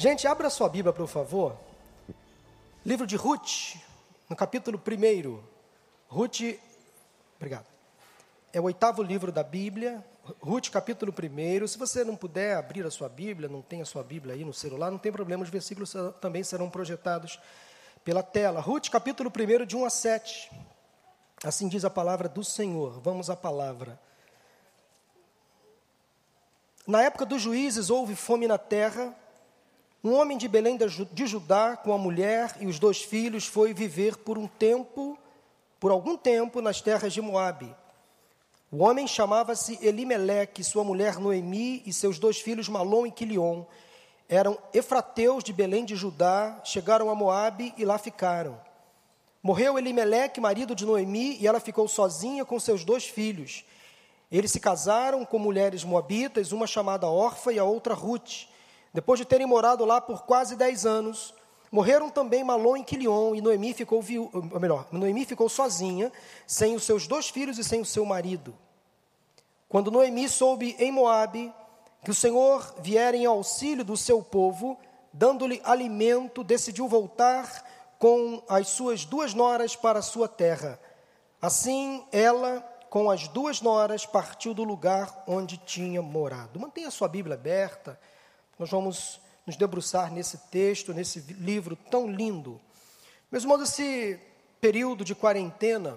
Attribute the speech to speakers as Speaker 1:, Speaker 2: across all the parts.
Speaker 1: Gente, abra sua Bíblia, por favor. Livro de Ruth, no capítulo 1. Ruth, obrigado. É o oitavo livro da Bíblia, Ruth, capítulo 1. Se você não puder abrir a sua Bíblia, não tem a sua Bíblia aí no celular, não tem problema, os versículos também serão projetados pela tela. Ruth, capítulo 1, de 1 a 7. Assim diz a palavra do Senhor. Vamos à palavra. Na época dos juízes houve fome na terra. Um homem de Belém de Judá, com a mulher e os dois filhos, foi viver por um tempo, por algum tempo, nas terras de Moabe. O homem chamava-se Elimeleque, sua mulher Noemi e seus dois filhos Malom e Quilion. Eram efrateus de Belém de Judá, chegaram a Moabe e lá ficaram. Morreu Elimeleque, marido de Noemi, e ela ficou sozinha com seus dois filhos. Eles se casaram com mulheres moabitas, uma chamada Orfa e a outra Ruth. Depois de terem morado lá por quase dez anos, morreram também Malom e Quilion, e Noemi ficou, viu, melhor, Noemi ficou sozinha, sem os seus dois filhos e sem o seu marido. Quando Noemi soube em Moabe que o Senhor viera em auxílio do seu povo, dando-lhe alimento, decidiu voltar com as suas duas noras para a sua terra. Assim, ela com as duas noras, partiu do lugar onde tinha morado. Mantenha a sua Bíblia aberta, nós vamos nos debruçar nesse texto, nesse livro tão lindo. Meus irmãos, esse período de quarentena,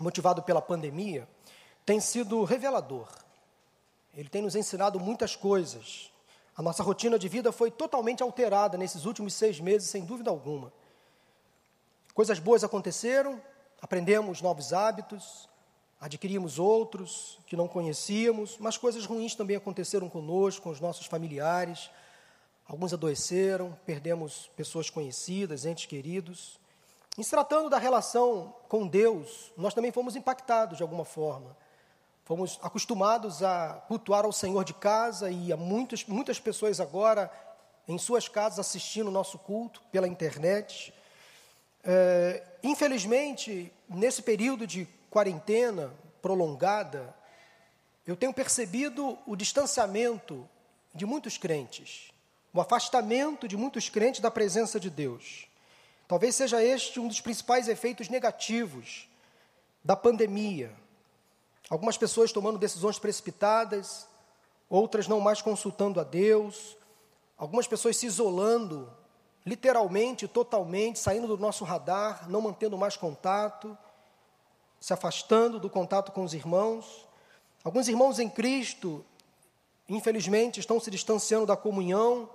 Speaker 1: motivado pela pandemia, tem sido revelador. Ele tem nos ensinado muitas coisas. A nossa rotina de vida foi totalmente alterada nesses últimos seis meses, sem dúvida alguma. Coisas boas aconteceram, aprendemos novos hábitos, adquirimos outros que não conhecíamos, mas coisas ruins também aconteceram conosco, com os nossos familiares. Alguns adoeceram, perdemos pessoas conhecidas, entes queridos. Em se tratando da relação com Deus, nós também fomos impactados de alguma forma. Fomos acostumados a cultuar ao Senhor de casa e há muitas, muitas pessoas agora em suas casas assistindo o nosso culto pela internet. É, infelizmente, nesse período de quarentena prolongada, eu tenho percebido o distanciamento de muitos crentes, o afastamento de muitos crentes da presença de Deus. Talvez seja este um dos principais efeitos negativos da pandemia. Algumas pessoas tomando decisões precipitadas, outras não mais consultando a Deus, algumas pessoas se isolando, literalmente, totalmente, saindo do nosso radar, não mantendo mais contato se afastando do contato com os irmãos. Alguns irmãos em Cristo, infelizmente, estão se distanciando da comunhão,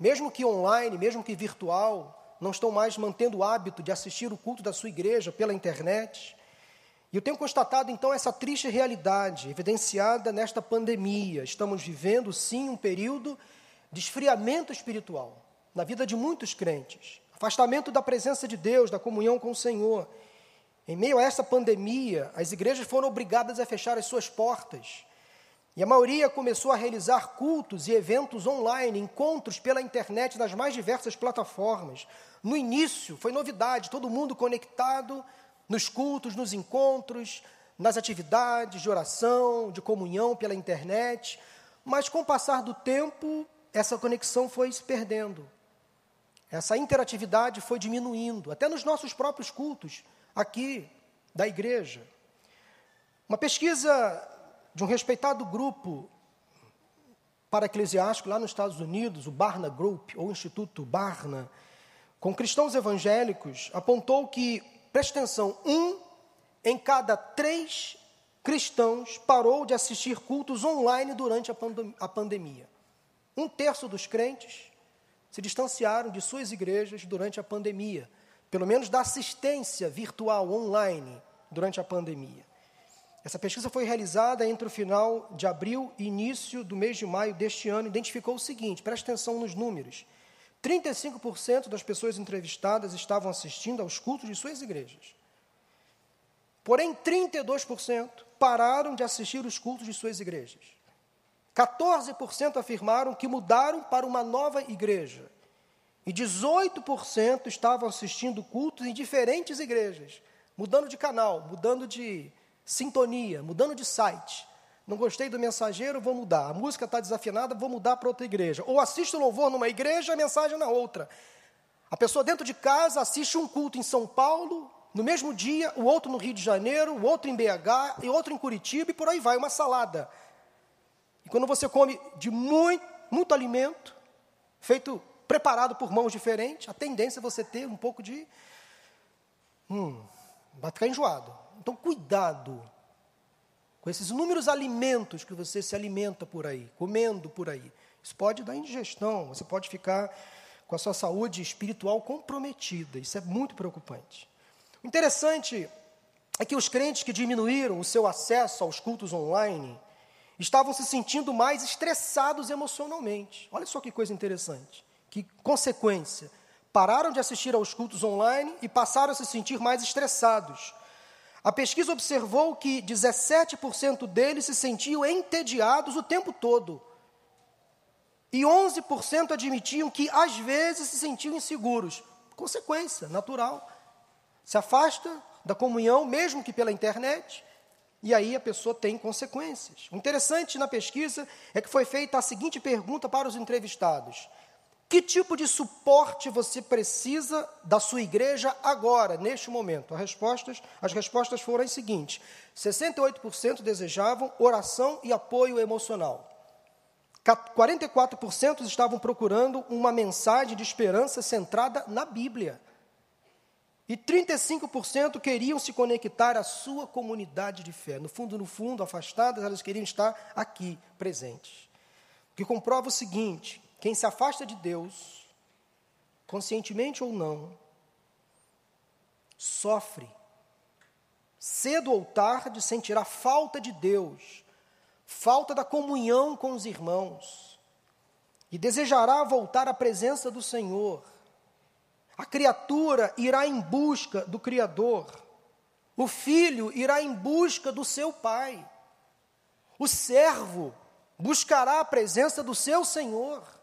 Speaker 1: mesmo que online, mesmo que virtual, não estão mais mantendo o hábito de assistir o culto da sua igreja pela internet. E eu tenho constatado então essa triste realidade evidenciada nesta pandemia. Estamos vivendo sim um período de esfriamento espiritual na vida de muitos crentes, afastamento da presença de Deus, da comunhão com o Senhor. Em meio a essa pandemia, as igrejas foram obrigadas a fechar as suas portas. E a maioria começou a realizar cultos e eventos online, encontros pela internet nas mais diversas plataformas. No início, foi novidade, todo mundo conectado nos cultos, nos encontros, nas atividades de oração, de comunhão pela internet. Mas com o passar do tempo, essa conexão foi se perdendo. Essa interatividade foi diminuindo, até nos nossos próprios cultos aqui da igreja. Uma pesquisa de um respeitado grupo para eclesiástico lá nos Estados Unidos, o Barna Group, ou Instituto Barna, com cristãos evangélicos, apontou que, preste atenção, um em cada três cristãos parou de assistir cultos online durante a, pandem a pandemia. Um terço dos crentes se distanciaram de suas igrejas durante a pandemia pelo menos da assistência virtual online durante a pandemia. Essa pesquisa foi realizada entre o final de abril e início do mês de maio deste ano. Identificou o seguinte: preste atenção nos números. 35% das pessoas entrevistadas estavam assistindo aos cultos de suas igrejas. Porém, 32% pararam de assistir os cultos de suas igrejas. 14% afirmaram que mudaram para uma nova igreja. E 18% estavam assistindo cultos em diferentes igrejas, mudando de canal, mudando de sintonia, mudando de site, Não gostei do mensageiro, vou mudar. A música está desafinada, vou mudar para outra igreja. Ou assisto louvor numa igreja, a mensagem na outra. A pessoa dentro de casa assiste um culto em São Paulo, no mesmo dia, o outro no Rio de Janeiro, o outro em BH, e outro em Curitiba, e por aí vai, uma salada. E quando você come de muito, muito alimento, feito, preparado por mãos diferentes, a tendência é você ter um pouco de. Hum, vai ficar enjoado. Então, cuidado com esses inúmeros alimentos que você se alimenta por aí, comendo por aí. Isso pode dar indigestão, você pode ficar com a sua saúde espiritual comprometida. Isso é muito preocupante. O interessante é que os crentes que diminuíram o seu acesso aos cultos online estavam se sentindo mais estressados emocionalmente. Olha só que coisa interessante, que consequência. Pararam de assistir aos cultos online e passaram a se sentir mais estressados a pesquisa observou que 17% deles se sentiam entediados o tempo todo. E 11% admitiam que às vezes se sentiam inseguros. Consequência natural. Se afasta da comunhão, mesmo que pela internet, e aí a pessoa tem consequências. O interessante na pesquisa é que foi feita a seguinte pergunta para os entrevistados: que tipo de suporte você precisa da sua igreja agora, neste momento? As respostas, as respostas foram as seguintes: 68% desejavam oração e apoio emocional. 44% estavam procurando uma mensagem de esperança centrada na Bíblia. E 35% queriam se conectar à sua comunidade de fé. No fundo, no fundo, afastadas, elas queriam estar aqui, presentes. O que comprova o seguinte: quem se afasta de Deus, conscientemente ou não, sofre. Cedo ou tarde sentirá falta de Deus, falta da comunhão com os irmãos, e desejará voltar à presença do Senhor. A criatura irá em busca do Criador, o filho irá em busca do seu pai, o servo buscará a presença do seu Senhor.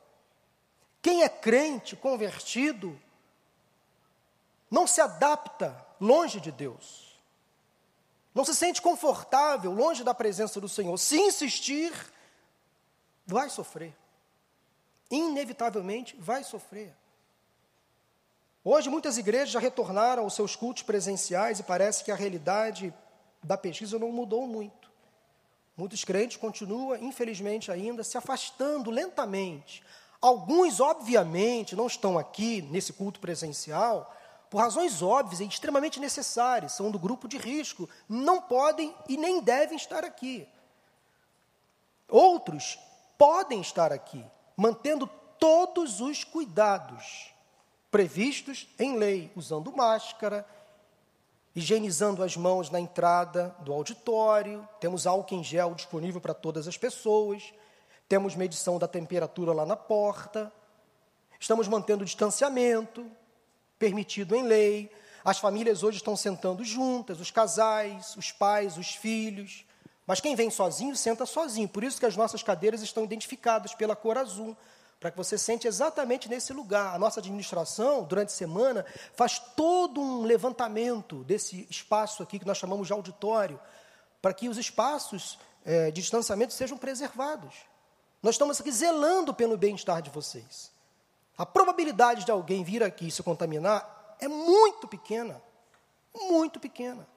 Speaker 1: Quem é crente, convertido, não se adapta longe de Deus. Não se sente confortável longe da presença do Senhor. Se insistir, vai sofrer. Inevitavelmente vai sofrer. Hoje, muitas igrejas já retornaram aos seus cultos presenciais e parece que a realidade da pesquisa não mudou muito. Muitos crentes continuam, infelizmente, ainda se afastando lentamente, Alguns, obviamente, não estão aqui nesse culto presencial por razões óbvias e extremamente necessárias, são do grupo de risco, não podem e nem devem estar aqui. Outros podem estar aqui, mantendo todos os cuidados previstos em lei, usando máscara, higienizando as mãos na entrada do auditório, temos álcool em gel disponível para todas as pessoas, temos medição da temperatura lá na porta, estamos mantendo o distanciamento, permitido em lei. As famílias hoje estão sentando juntas, os casais, os pais, os filhos. Mas quem vem sozinho, senta sozinho. Por isso que as nossas cadeiras estão identificadas pela cor azul, para que você sente exatamente nesse lugar. A nossa administração, durante a semana, faz todo um levantamento desse espaço aqui que nós chamamos de auditório, para que os espaços é, de distanciamento sejam preservados. Nós estamos aqui zelando pelo bem-estar de vocês. A probabilidade de alguém vir aqui e se contaminar é muito pequena. Muito pequena.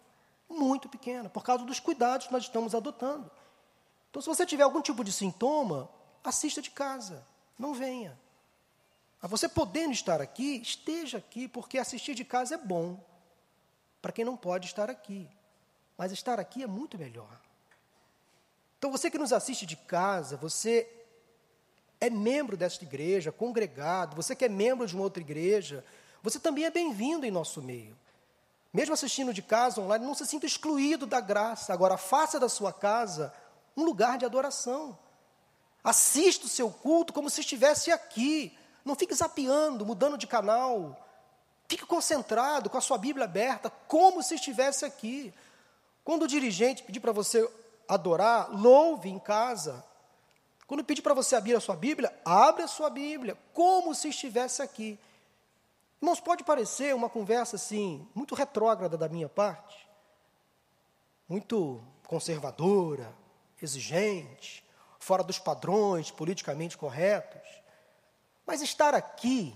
Speaker 1: Muito pequena, por causa dos cuidados que nós estamos adotando. Então, se você tiver algum tipo de sintoma, assista de casa, não venha. A você podendo estar aqui, esteja aqui, porque assistir de casa é bom para quem não pode estar aqui. Mas estar aqui é muito melhor. Então, você que nos assiste de casa, você é membro desta igreja, congregado, você que é membro de uma outra igreja, você também é bem-vindo em nosso meio. Mesmo assistindo de casa online, não se sinta excluído da graça. Agora, faça da sua casa um lugar de adoração. Assista o seu culto como se estivesse aqui. Não fique zapeando, mudando de canal. Fique concentrado com a sua Bíblia aberta, como se estivesse aqui. Quando o dirigente pedir para você adorar, louve em casa. Quando pedir para você abrir a sua Bíblia, abre a sua Bíblia, como se estivesse aqui. Irmãos, pode parecer uma conversa assim, muito retrógrada da minha parte, muito conservadora. exigente, fora dos padrões politicamente corretos. Mas estar aqui,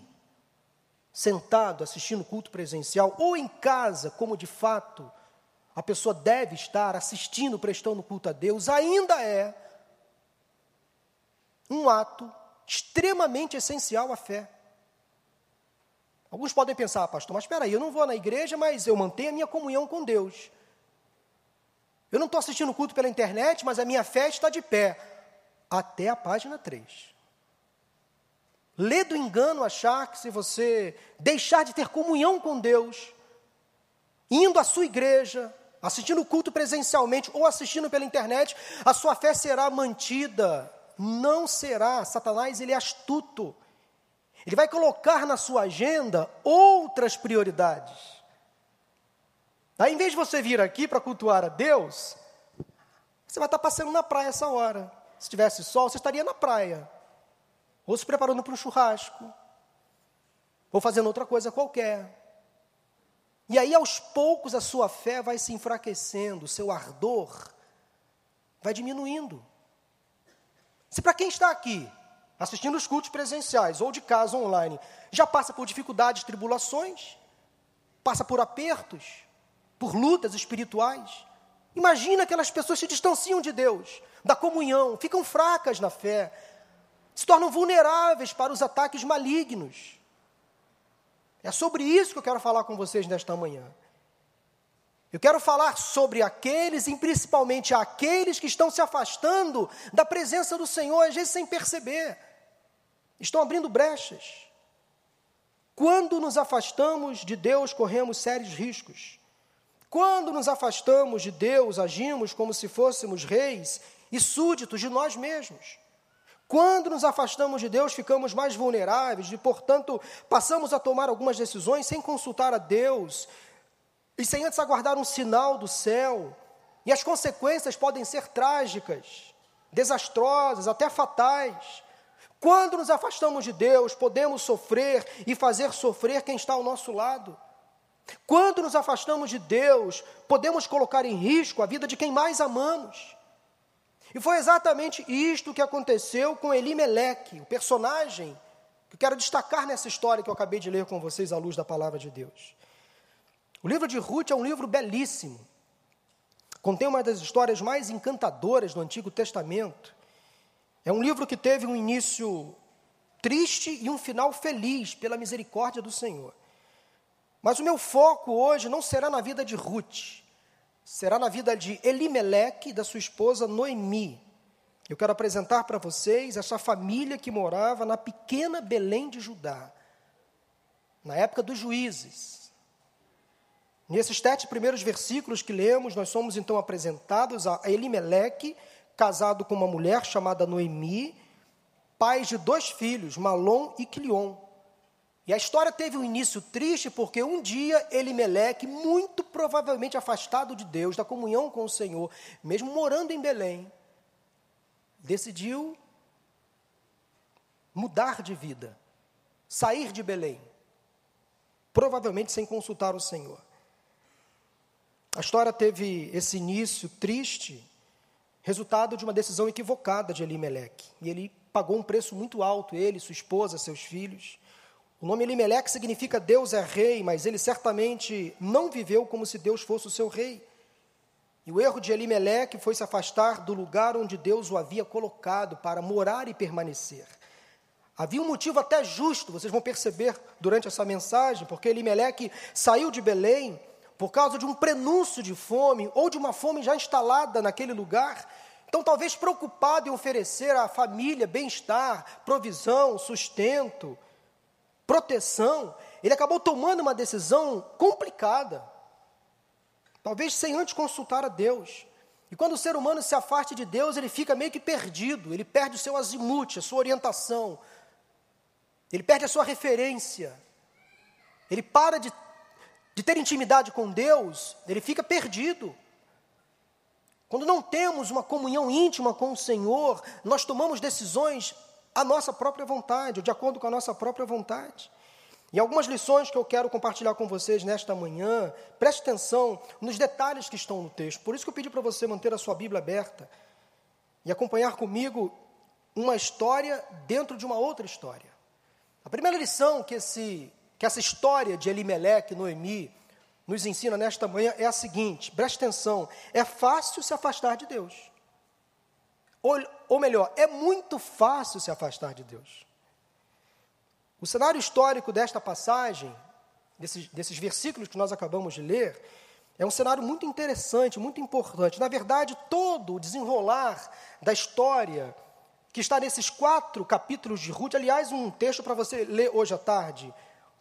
Speaker 1: sentado assistindo culto presencial, ou em casa, como de fato a pessoa deve estar assistindo, prestando culto a Deus, ainda é um ato extremamente essencial à fé. Alguns podem pensar, pastor, mas espera aí, eu não vou na igreja, mas eu mantenho a minha comunhão com Deus. Eu não estou assistindo culto pela internet, mas a minha fé está de pé. Até a página 3. Lê do engano achar que se você deixar de ter comunhão com Deus, indo à sua igreja, assistindo o culto presencialmente ou assistindo pela internet, a sua fé será mantida. Não será. Satanás, ele é astuto. Ele vai colocar na sua agenda outras prioridades. Aí, em vez de você vir aqui para cultuar a Deus, você vai estar passando na praia essa hora. Se tivesse sol, você estaria na praia. Ou se preparando para um churrasco. Ou fazendo outra coisa qualquer. E aí, aos poucos, a sua fé vai se enfraquecendo, o seu ardor vai diminuindo. Se para quem está aqui, assistindo os cultos presenciais ou de casa online, já passa por dificuldades, tribulações, passa por apertos, por lutas espirituais, imagina aquelas pessoas se distanciam de Deus, da comunhão, ficam fracas na fé, se tornam vulneráveis para os ataques malignos. É sobre isso que eu quero falar com vocês nesta manhã. Eu quero falar sobre aqueles, e principalmente aqueles que estão se afastando da presença do Senhor, às vezes sem perceber, estão abrindo brechas. Quando nos afastamos de Deus, corremos sérios riscos. Quando nos afastamos de Deus, agimos como se fôssemos reis e súditos de nós mesmos. Quando nos afastamos de Deus, ficamos mais vulneráveis e, portanto, passamos a tomar algumas decisões sem consultar a Deus e sem antes aguardar um sinal do céu. E as consequências podem ser trágicas, desastrosas, até fatais. Quando nos afastamos de Deus, podemos sofrer e fazer sofrer quem está ao nosso lado. Quando nos afastamos de Deus, podemos colocar em risco a vida de quem mais amamos. E foi exatamente isto que aconteceu com Elimeleque, o personagem que eu quero destacar nessa história que eu acabei de ler com vocês à luz da palavra de Deus. O livro de Ruth é um livro belíssimo. Contém uma das histórias mais encantadoras do Antigo Testamento. É um livro que teve um início triste e um final feliz pela misericórdia do Senhor. Mas o meu foco hoje não será na vida de Ruth, será na vida de Elimeleque e da sua esposa Noemi. Eu quero apresentar para vocês essa família que morava na pequena Belém de Judá, na época dos juízes. Nesses sete primeiros versículos que lemos, nós somos então apresentados a Elimeleque, casado com uma mulher chamada Noemi, pai de dois filhos, Malom e Quilion. E a história teve um início triste porque um dia Elimeleque, muito provavelmente afastado de Deus, da comunhão com o Senhor, mesmo morando em Belém, decidiu mudar de vida, sair de Belém, provavelmente sem consultar o Senhor. A história teve esse início triste, resultado de uma decisão equivocada de Elimeleque. E ele pagou um preço muito alto, ele, sua esposa, seus filhos. O nome Elimelec significa Deus é rei, mas ele certamente não viveu como se Deus fosse o seu rei. E o erro de Elimelec foi se afastar do lugar onde Deus o havia colocado para morar e permanecer. Havia um motivo até justo, vocês vão perceber durante essa mensagem, porque Elimelec saiu de Belém por causa de um prenúncio de fome ou de uma fome já instalada naquele lugar. Então, talvez preocupado em oferecer à família bem-estar, provisão, sustento, proteção, ele acabou tomando uma decisão complicada, talvez sem antes consultar a Deus. E quando o ser humano se afasta de Deus, ele fica meio que perdido, ele perde o seu azimute, a sua orientação, ele perde a sua referência, ele para de, de ter intimidade com Deus, ele fica perdido. Quando não temos uma comunhão íntima com o Senhor, nós tomamos decisões a nossa própria vontade, ou de acordo com a nossa própria vontade. E algumas lições que eu quero compartilhar com vocês nesta manhã, preste atenção nos detalhes que estão no texto. Por isso que eu pedi para você manter a sua Bíblia aberta. e acompanhar comigo uma história dentro de uma outra história. A primeira lição que, esse, que essa história de Elimelec, Noemi, nos ensina nesta manhã é a seguinte: preste atenção, é fácil se afastar de Deus. Ou, ou melhor, é muito fácil se afastar de Deus. O cenário histórico desta passagem, desses, desses versículos que nós acabamos de ler, é um cenário muito interessante, muito importante. Na verdade, todo o desenrolar da história que está nesses quatro capítulos de Ruth, aliás, um texto para você ler hoje à tarde,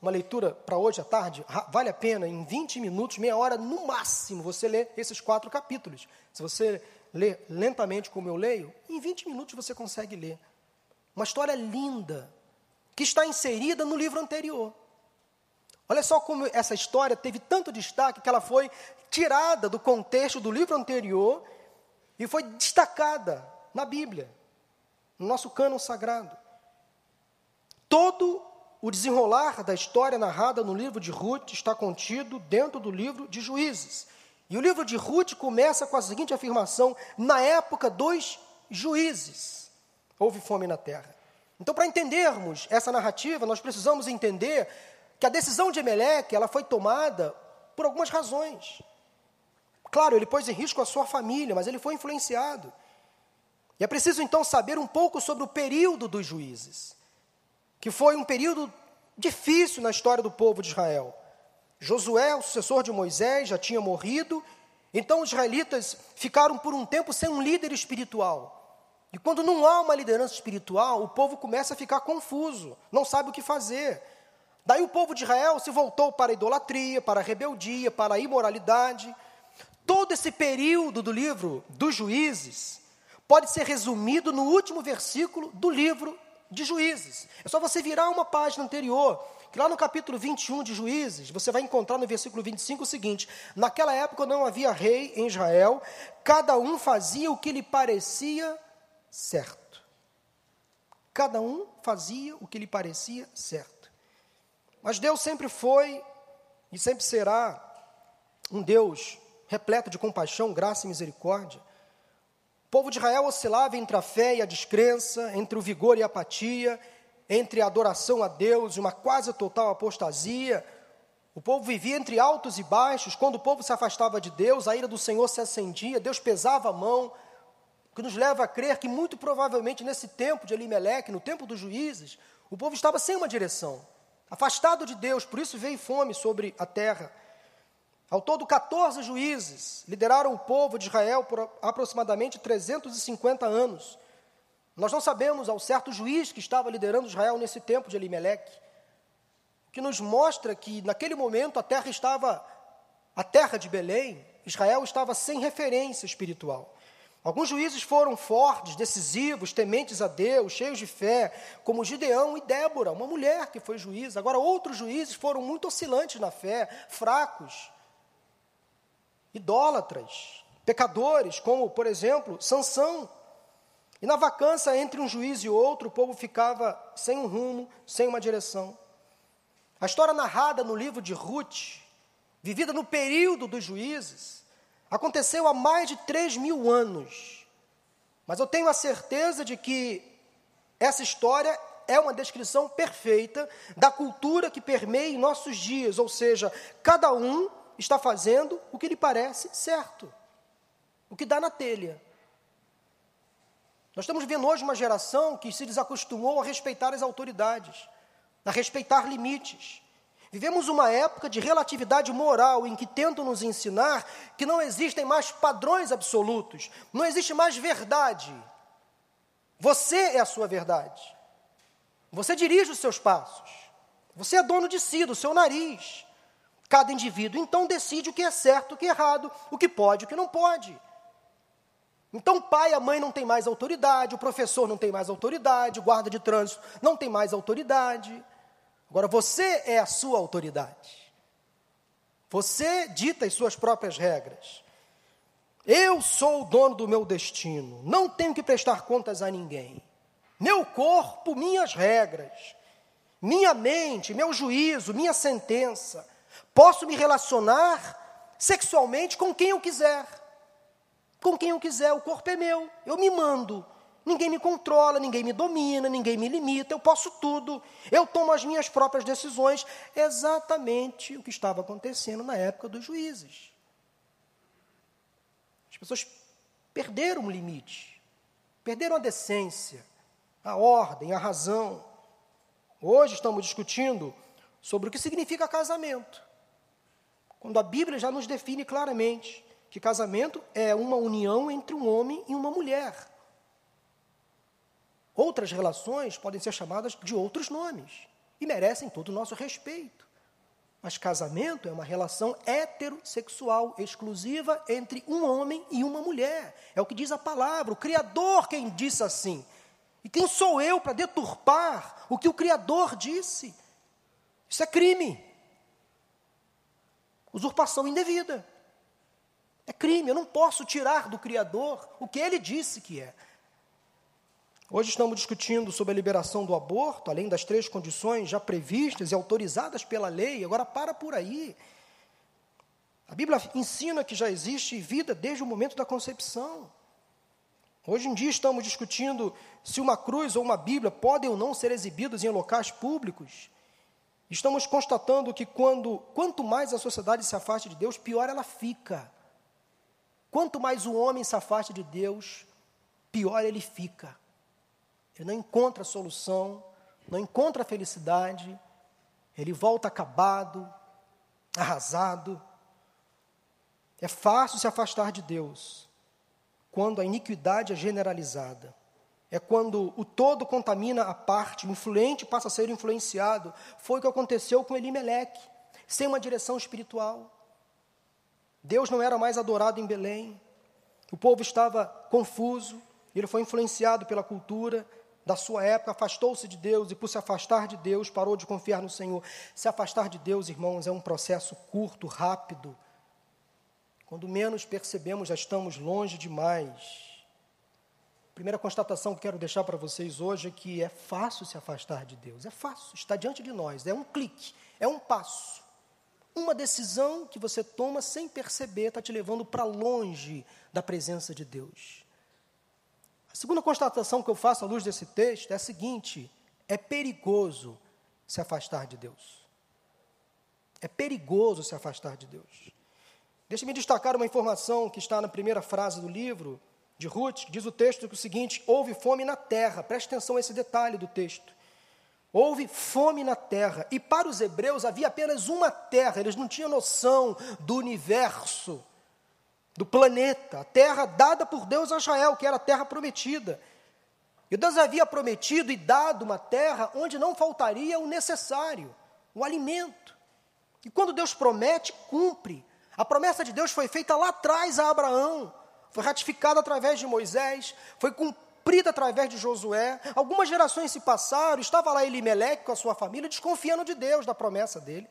Speaker 1: uma leitura para hoje à tarde, vale a pena, em 20 minutos, meia hora no máximo, você lê esses quatro capítulos. Se você ler lentamente como eu leio, em 20 minutos você consegue ler. Uma história linda, que está inserida no livro anterior. Olha só como essa história teve tanto destaque que ela foi tirada do contexto do livro anterior e foi destacada na Bíblia, no nosso cânon sagrado. Todo o desenrolar da história narrada no livro de Ruth está contido dentro do livro de Juízes. E o livro de Ruth começa com a seguinte afirmação: na época dos juízes, houve fome na terra. Então, para entendermos essa narrativa, nós precisamos entender que a decisão de Emelec ela foi tomada por algumas razões. Claro, ele pôs em risco a sua família, mas ele foi influenciado. E é preciso então saber um pouco sobre o período dos juízes, que foi um período difícil na história do povo de Israel. Josué, o sucessor de Moisés, já tinha morrido, então os israelitas ficaram por um tempo sem um líder espiritual. E quando não há uma liderança espiritual, o povo começa a ficar confuso, não sabe o que fazer. Daí o povo de Israel se voltou para a idolatria, para a rebeldia, para a imoralidade. Todo esse período do livro dos juízes pode ser resumido no último versículo do livro de Juízes. É só você virar uma página anterior, que lá no capítulo 21 de Juízes, você vai encontrar no versículo 25 o seguinte: Naquela época não havia rei em Israel, cada um fazia o que lhe parecia certo. Cada um fazia o que lhe parecia certo. Mas Deus sempre foi e sempre será um Deus repleto de compaixão, graça e misericórdia. O povo de Israel oscilava entre a fé e a descrença, entre o vigor e a apatia, entre a adoração a Deus e uma quase total apostasia. O povo vivia entre altos e baixos. Quando o povo se afastava de Deus, a ira do Senhor se acendia, Deus pesava a mão, o que nos leva a crer que muito provavelmente nesse tempo de Elimelec, no tempo dos juízes, o povo estava sem uma direção afastado de Deus, por isso veio fome sobre a terra. Ao todo, 14 juízes lideraram o povo de Israel por aproximadamente 350 anos. Nós não sabemos ao certo juiz que estava liderando Israel nesse tempo de Elimelec, que nos mostra que naquele momento a terra estava, a terra de Belém, Israel estava sem referência espiritual. Alguns juízes foram fortes, decisivos, tementes a Deus, cheios de fé, como Gideão e Débora, uma mulher que foi juíza. Agora, outros juízes foram muito oscilantes na fé, fracos, idólatras, pecadores, como, por exemplo, Sansão. E na vacância entre um juiz e outro, o povo ficava sem um rumo, sem uma direção. A história narrada no livro de Ruth, vivida no período dos juízes, Aconteceu há mais de 3 mil anos. Mas eu tenho a certeza de que essa história é uma descrição perfeita da cultura que permeia em nossos dias, ou seja, cada um está fazendo o que lhe parece certo, o que dá na telha. Nós estamos vendo hoje uma geração que se desacostumou a respeitar as autoridades, a respeitar limites, Vivemos uma época de relatividade moral em que tentam nos ensinar que não existem mais padrões absolutos, não existe mais verdade. Você é a sua verdade. Você dirige os seus passos. Você é dono de si, do seu nariz. Cada indivíduo então decide o que é certo, o que é errado, o que pode, o que não pode. Então, o pai e a mãe não têm mais autoridade, o professor não tem mais autoridade, o guarda de trânsito não tem mais autoridade. Agora você é a sua autoridade. Você dita as suas próprias regras. Eu sou o dono do meu destino. Não tenho que prestar contas a ninguém. Meu corpo, minhas regras. Minha mente, meu juízo, minha sentença. Posso me relacionar sexualmente com quem eu quiser. Com quem eu quiser, o corpo é meu, eu me mando. Ninguém me controla, ninguém me domina, ninguém me limita, eu posso tudo, eu tomo as minhas próprias decisões. Exatamente o que estava acontecendo na época dos juízes. As pessoas perderam o limite, perderam a decência, a ordem, a razão. Hoje estamos discutindo sobre o que significa casamento. Quando a Bíblia já nos define claramente que casamento é uma união entre um homem e uma mulher. Outras relações podem ser chamadas de outros nomes e merecem todo o nosso respeito. Mas casamento é uma relação heterossexual exclusiva entre um homem e uma mulher. É o que diz a palavra, o Criador quem disse assim. E quem sou eu para deturpar o que o Criador disse? Isso é crime. Usurpação indevida. É crime, eu não posso tirar do Criador o que ele disse que é. Hoje estamos discutindo sobre a liberação do aborto, além das três condições já previstas e autorizadas pela lei. Agora, para por aí. A Bíblia ensina que já existe vida desde o momento da concepção. Hoje em dia estamos discutindo se uma cruz ou uma Bíblia podem ou não ser exibidos em locais públicos. Estamos constatando que quando, quanto mais a sociedade se afasta de Deus, pior ela fica. Quanto mais o homem se afasta de Deus, pior ele fica. Ele não encontra solução, não encontra felicidade, ele volta acabado, arrasado. É fácil se afastar de Deus quando a iniquidade é generalizada. É quando o todo contamina a parte, o influente passa a ser influenciado. Foi o que aconteceu com Elimeleque, sem uma direção espiritual. Deus não era mais adorado em Belém. O povo estava confuso, ele foi influenciado pela cultura da sua época, afastou-se de Deus e, por se afastar de Deus, parou de confiar no Senhor. Se afastar de Deus, irmãos, é um processo curto, rápido. Quando menos percebemos, já estamos longe demais primeira constatação que quero deixar para vocês hoje é que é fácil se afastar de Deus. É fácil, está diante de nós. É um clique, é um passo. Uma decisão que você toma sem perceber está te levando para longe da presença de Deus. A segunda constatação que eu faço à luz desse texto é a seguinte: é perigoso se afastar de Deus. É perigoso se afastar de Deus. Deixe-me destacar uma informação que está na primeira frase do livro, de Ruth, diz o texto o seguinte: houve fome na terra. Preste atenção a esse detalhe do texto. Houve fome na terra. E para os hebreus havia apenas uma terra, eles não tinham noção do universo, do planeta, a terra dada por Deus a Israel, que era a terra prometida. E Deus havia prometido e dado uma terra onde não faltaria o necessário, o alimento. E quando Deus promete, cumpre. A promessa de Deus foi feita lá atrás a Abraão foi ratificada através de Moisés, foi cumprida através de Josué. Algumas gerações se passaram, estava lá Elimeleque com a sua família, desconfiando de Deus, da promessa dele.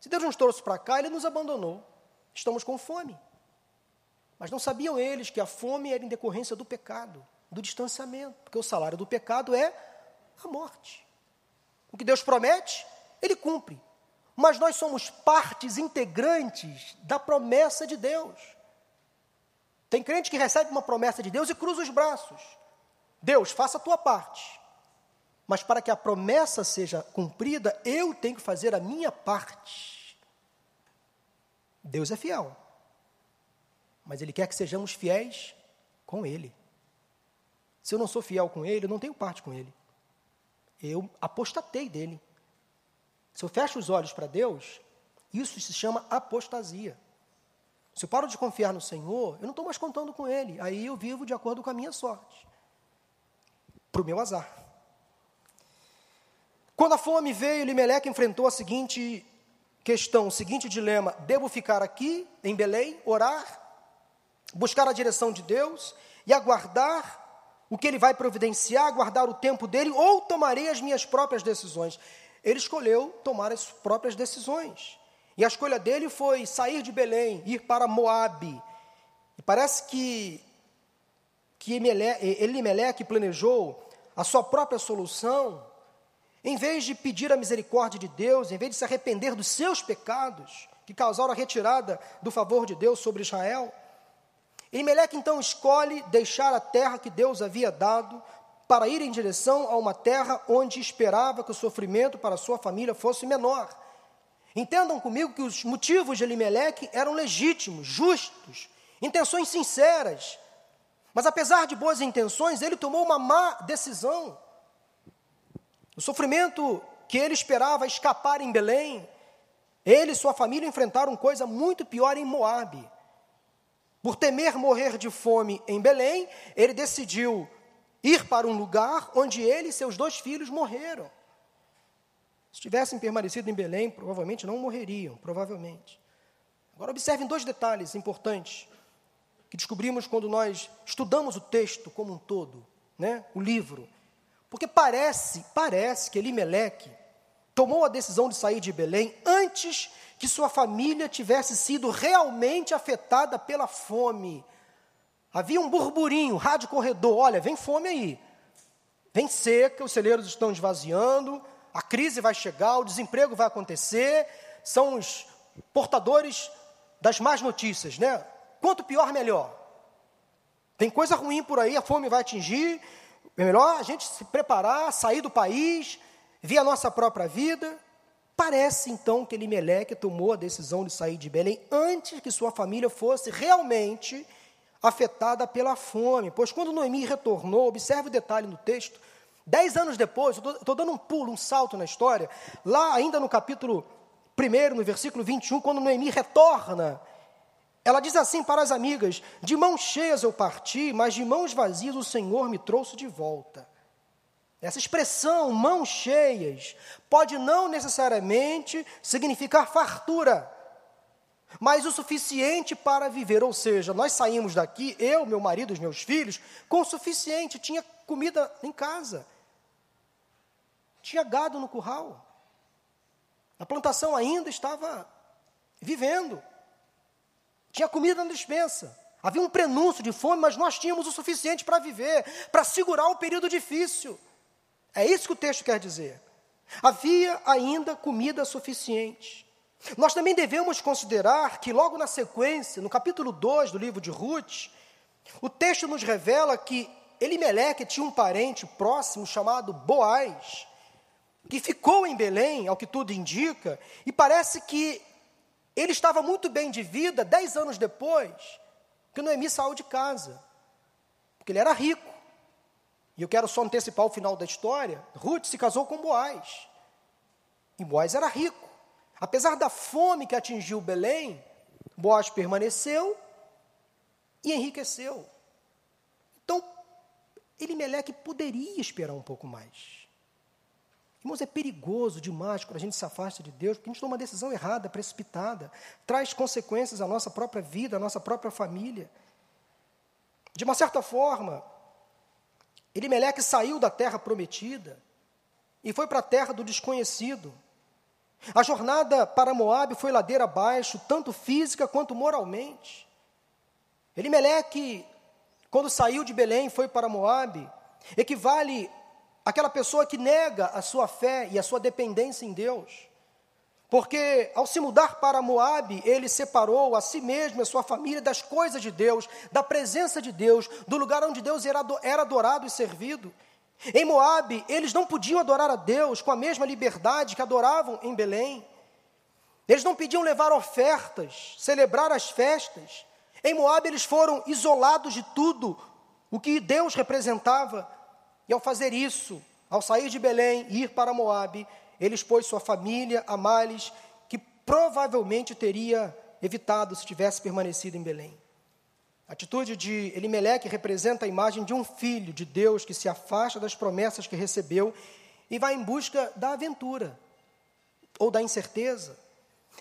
Speaker 1: Se Deus nos trouxe para cá, Ele nos abandonou. Estamos com fome. Mas não sabiam eles que a fome era em decorrência do pecado, do distanciamento, porque o salário do pecado é a morte. O que Deus promete, Ele cumpre. Mas nós somos partes integrantes da promessa de Deus. Tem crente que recebe uma promessa de Deus e cruza os braços. Deus, faça a tua parte. Mas para que a promessa seja cumprida, eu tenho que fazer a minha parte. Deus é fiel. Mas Ele quer que sejamos fiéis com Ele. Se eu não sou fiel com Ele, eu não tenho parte com Ele. Eu apostatei dele. Se eu fecho os olhos para Deus, isso se chama apostasia. Se eu paro de confiar no Senhor, eu não estou mais contando com Ele. Aí eu vivo de acordo com a minha sorte. Para o meu azar. Quando a fome veio, Limeleque enfrentou a seguinte questão, o seguinte dilema: devo ficar aqui, em Belém, orar, buscar a direção de Deus e aguardar o que Ele vai providenciar, aguardar o tempo dele, ou tomarei as minhas próprias decisões? Ele escolheu tomar as próprias decisões. E a escolha dele foi sair de Belém, ir para Moabe. E parece que, que Elimeleque planejou a sua própria solução, em vez de pedir a misericórdia de Deus, em vez de se arrepender dos seus pecados, que causaram a retirada do favor de Deus sobre Israel, Elimeleque então escolhe deixar a terra que Deus havia dado para ir em direção a uma terra onde esperava que o sofrimento para sua família fosse menor. Entendam comigo que os motivos de Elimeleque eram legítimos, justos, intenções sinceras. Mas apesar de boas intenções, ele tomou uma má decisão. O sofrimento que ele esperava escapar em Belém, ele e sua família enfrentaram coisa muito pior em Moabe. Por temer morrer de fome em Belém, ele decidiu ir para um lugar onde ele e seus dois filhos morreram. Se tivessem permanecido em Belém, provavelmente não morreriam, provavelmente. Agora observem dois detalhes importantes que descobrimos quando nós estudamos o texto como um todo, né? O livro. Porque parece, parece que Elimeleque tomou a decisão de sair de Belém antes que sua família tivesse sido realmente afetada pela fome. Havia um burburinho, rádio corredor, olha, vem fome aí. Vem seca, os celeiros estão esvaziando, a crise vai chegar, o desemprego vai acontecer, são os portadores das más notícias, né? Quanto pior, melhor. Tem coisa ruim por aí, a fome vai atingir, é melhor a gente se preparar, sair do país, ver a nossa própria vida. Parece então que Elimeleque tomou a decisão de sair de Belém antes que sua família fosse realmente afetada pela fome. Pois quando Noemi retornou, observe o detalhe no texto, dez anos depois, estou dando um pulo, um salto na história, lá ainda no capítulo 1, no versículo 21, quando Noemi retorna, ela diz assim para as amigas: De mãos cheias eu parti, mas de mãos vazias o Senhor me trouxe de volta. Essa expressão, mãos cheias, pode não necessariamente significar fartura mas o suficiente para viver. Ou seja, nós saímos daqui, eu, meu marido, os meus filhos, com o suficiente, tinha comida em casa, tinha gado no curral, a plantação ainda estava vivendo, tinha comida na dispensa. Havia um prenúncio de fome, mas nós tínhamos o suficiente para viver, para segurar o período difícil. É isso que o texto quer dizer. Havia ainda comida suficiente. Nós também devemos considerar que, logo na sequência, no capítulo 2 do livro de Ruth, o texto nos revela que Elimeleque tinha um parente próximo chamado Boaz, que ficou em Belém, ao que tudo indica, e parece que ele estava muito bem de vida dez anos depois que Noemi saiu de casa, porque ele era rico. E eu quero só antecipar o final da história: Ruth se casou com Boaz, e Boaz era rico. Apesar da fome que atingiu Belém, Boaz permaneceu e enriqueceu. Então, Elimeleque poderia esperar um pouco mais. Irmãos, é perigoso demais quando a gente se afasta de Deus, porque a gente toma uma decisão errada, precipitada, traz consequências à nossa própria vida, à nossa própria família. De uma certa forma, Elimeleque saiu da terra prometida e foi para a terra do desconhecido. A jornada para Moabe foi ladeira abaixo, tanto física quanto moralmente. Elimeleque, quando saiu de Belém foi para Moabe, equivale àquela pessoa que nega a sua fé e a sua dependência em Deus. Porque ao se mudar para Moabe, ele separou a si mesmo e a sua família das coisas de Deus, da presença de Deus, do lugar onde Deus era adorado e servido. Em Moabe, eles não podiam adorar a Deus com a mesma liberdade que adoravam em Belém. Eles não podiam levar ofertas, celebrar as festas. Em Moabe, eles foram isolados de tudo o que Deus representava. E ao fazer isso, ao sair de Belém e ir para Moabe, ele expôs sua família a males que provavelmente teria evitado se tivesse permanecido em Belém. A atitude de Elimeleque representa a imagem de um filho de Deus que se afasta das promessas que recebeu e vai em busca da aventura ou da incerteza.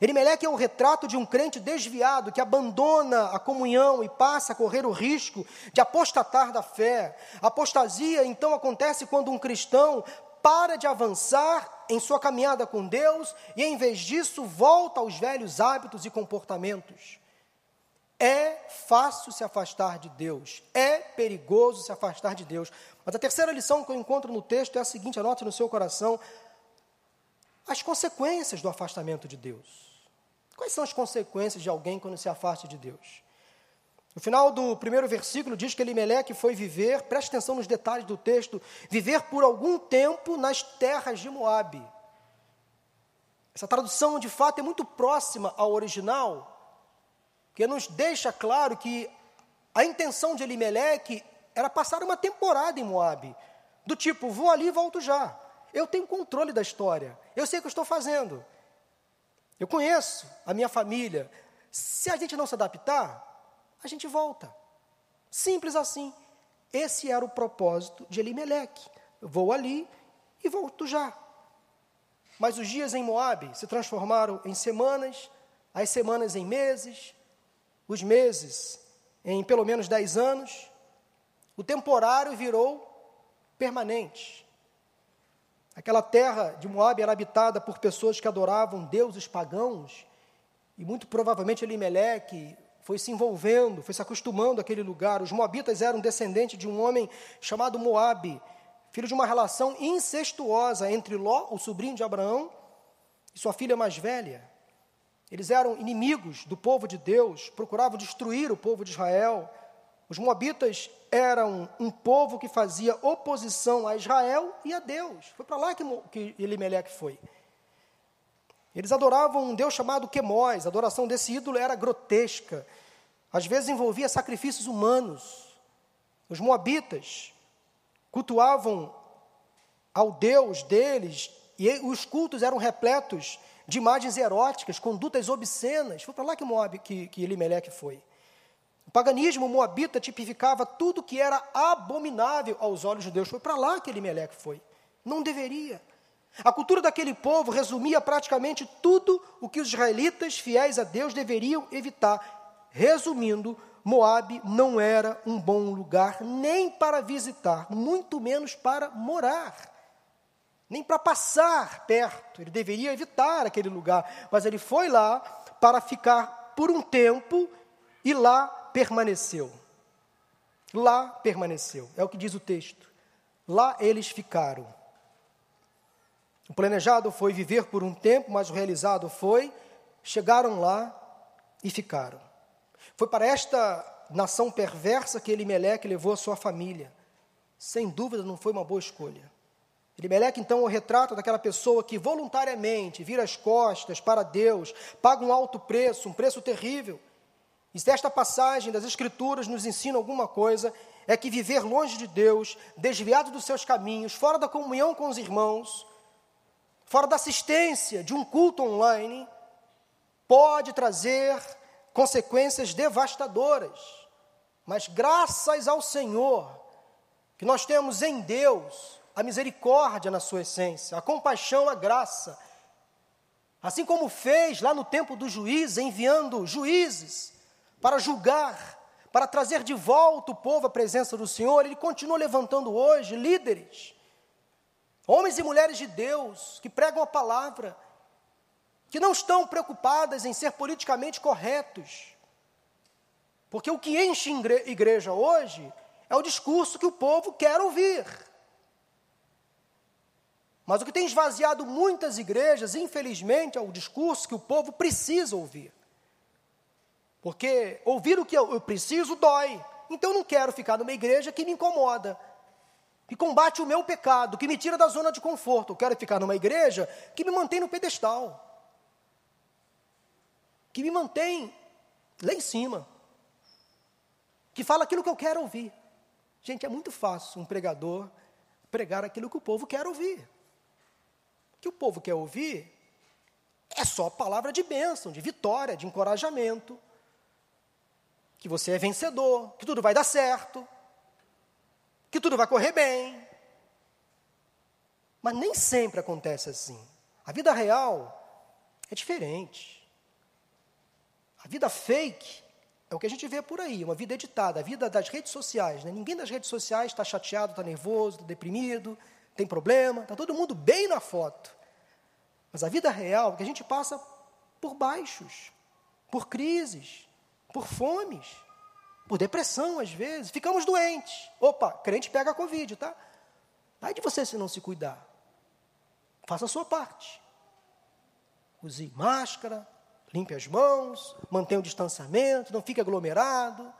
Speaker 1: Elimeleque é o retrato de um crente desviado que abandona a comunhão e passa a correr o risco de apostatar da fé. A apostasia então acontece quando um cristão para de avançar em sua caminhada com Deus e, em vez disso, volta aos velhos hábitos e comportamentos. É fácil se afastar de Deus, é perigoso se afastar de Deus. Mas a terceira lição que eu encontro no texto é a seguinte: anote no seu coração as consequências do afastamento de Deus. Quais são as consequências de alguém quando se afasta de Deus? No final do primeiro versículo diz que Elimeleque foi viver, preste atenção nos detalhes do texto, viver por algum tempo nas terras de Moabe. Essa tradução de fato é muito próxima ao original, que nos deixa claro que a intenção de Elimeleque era passar uma temporada em Moabe, do tipo, vou ali e volto já. Eu tenho controle da história, eu sei o que estou fazendo. Eu conheço a minha família. Se a gente não se adaptar, a gente volta. Simples assim. Esse era o propósito de Elimeleque. Vou ali e volto já. Mas os dias em Moabe se transformaram em semanas, as semanas em meses, os meses em pelo menos dez anos. O temporário virou permanente. Aquela terra de Moabe era habitada por pessoas que adoravam deuses pagãos, e muito provavelmente Elimeleque foi se envolvendo, foi se acostumando àquele lugar. Os moabitas eram descendentes de um homem chamado Moabe, filho de uma relação incestuosa entre Ló, o sobrinho de Abraão, e sua filha mais velha. Eles eram inimigos do povo de Deus, procuravam destruir o povo de Israel. Os moabitas eram um povo que fazia oposição a Israel e a Deus. Foi para lá que, que foi. Eles adoravam um Deus chamado Quemós, a adoração desse ídolo era grotesca, às vezes envolvia sacrifícios humanos. Os moabitas cultuavam ao Deus deles, e os cultos eram repletos de imagens eróticas, condutas obscenas. Foi para lá que, Moab, que, que foi. O paganismo moabita tipificava tudo que era abominável aos olhos de Deus. Foi para lá que Elimeleque foi. Não deveria. A cultura daquele povo resumia praticamente tudo o que os israelitas fiéis a Deus deveriam evitar. Resumindo, Moabe não era um bom lugar nem para visitar, muito menos para morar, nem para passar perto. Ele deveria evitar aquele lugar, mas ele foi lá para ficar por um tempo e lá permaneceu. Lá permaneceu, é o que diz o texto. Lá eles ficaram. O planejado foi viver por um tempo, mas o realizado foi, chegaram lá e ficaram. Foi para esta nação perversa que Elimeleque levou a sua família. Sem dúvida não foi uma boa escolha. Elimeleque, então, o retrato daquela pessoa que voluntariamente vira as costas para Deus, paga um alto preço, um preço terrível, e se esta passagem das Escrituras nos ensina alguma coisa, é que viver longe de Deus, desviado dos seus caminhos, fora da comunhão com os irmãos, fora da assistência de um culto online, pode trazer consequências devastadoras. Mas graças ao Senhor, que nós temos em Deus a misericórdia na sua essência, a compaixão, a graça. Assim como fez lá no tempo do juiz, enviando juízes para julgar, para trazer de volta o povo à presença do Senhor, Ele continua levantando hoje líderes, homens e mulheres de Deus, que pregam a palavra, que não estão preocupadas em ser politicamente corretos, porque o que enche igreja hoje é o discurso que o povo quer ouvir. Mas o que tem esvaziado muitas igrejas, infelizmente, é o discurso que o povo precisa ouvir. Porque ouvir o que eu, preciso dói. Então não quero ficar numa igreja que me incomoda, que combate o meu pecado, que me tira da zona de conforto. Eu quero ficar numa igreja que me mantém no pedestal, que me mantém lá em cima, que fala aquilo que eu quero ouvir. Gente, é muito fácil um pregador pregar aquilo que o povo quer ouvir. O que o povo quer ouvir é só palavra de bênção, de vitória, de encorajamento que você é vencedor, que tudo vai dar certo, que tudo vai correr bem. Mas nem sempre acontece assim. A vida real é diferente. A vida fake é o que a gente vê por aí, uma vida editada, a vida das redes sociais. Né? Ninguém das redes sociais está chateado, está nervoso, está deprimido, tem problema, está todo mundo bem na foto. Mas a vida real é que a gente passa por baixos, por crises, por fomes, por depressão às vezes, ficamos doentes. Opa, crente pega a Covid, tá? Aí de você se não se cuidar. Faça a sua parte. Use máscara, limpe as mãos, mantenha o distanciamento, não fique aglomerado.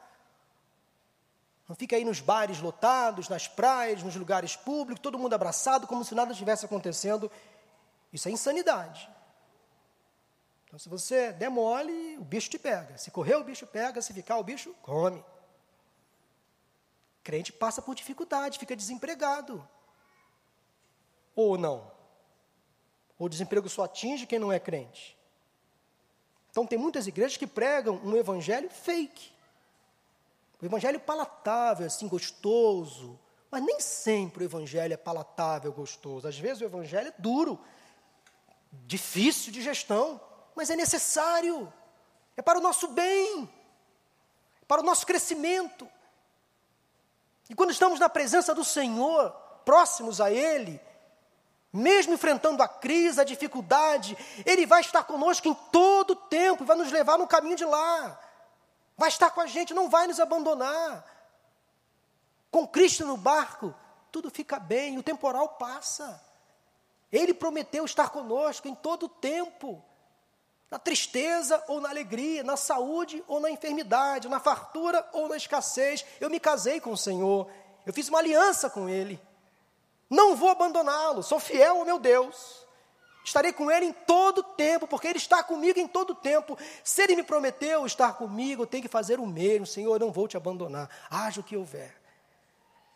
Speaker 1: Não fica aí nos bares lotados, nas praias, nos lugares públicos, todo mundo abraçado, como se nada estivesse acontecendo. Isso é insanidade. Então, se você der mole, o bicho te pega. Se correr, o bicho pega. Se ficar, o bicho come. Crente passa por dificuldade, fica desempregado. Ou não? O desemprego só atinge quem não é crente? Então, tem muitas igrejas que pregam um evangelho fake. O evangelho palatável, assim, gostoso. Mas nem sempre o evangelho é palatável, gostoso. Às vezes o evangelho é duro, difícil de gestão, mas é necessário. É para o nosso bem, para o nosso crescimento. E quando estamos na presença do Senhor, próximos a Ele, mesmo enfrentando a crise, a dificuldade, Ele vai estar conosco em todo o tempo vai nos levar no caminho de lá vai estar com a gente, não vai nos abandonar. Com Cristo no barco, tudo fica bem, o temporal passa. Ele prometeu estar conosco em todo o tempo, na tristeza ou na alegria, na saúde ou na enfermidade, na fartura ou na escassez. Eu me casei com o Senhor, eu fiz uma aliança com Ele. Não vou abandoná-lo, sou fiel ao meu Deus. Estarei com Ele em todo tempo, porque Ele está comigo em todo tempo. Se Ele me prometeu estar comigo, eu tenho que fazer o mesmo. Senhor, eu não vou te abandonar, haja o que houver.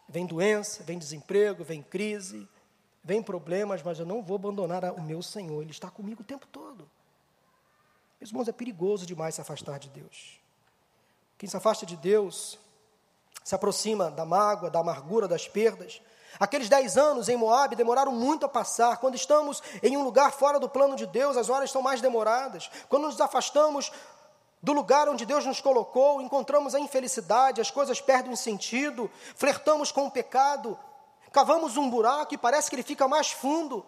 Speaker 1: Vem doença, vem desemprego, vem crise, vem problemas, mas eu não vou abandonar o meu Senhor. Ele está comigo o tempo todo. Meus irmãos, é perigoso demais se afastar de Deus. Quem se afasta de Deus se aproxima da mágoa, da amargura, das perdas Aqueles dez anos em Moab demoraram muito a passar. Quando estamos em um lugar fora do plano de Deus, as horas são mais demoradas. Quando nos afastamos do lugar onde Deus nos colocou, encontramos a infelicidade, as coisas perdem sentido, flertamos com o pecado, cavamos um buraco e parece que ele fica mais fundo.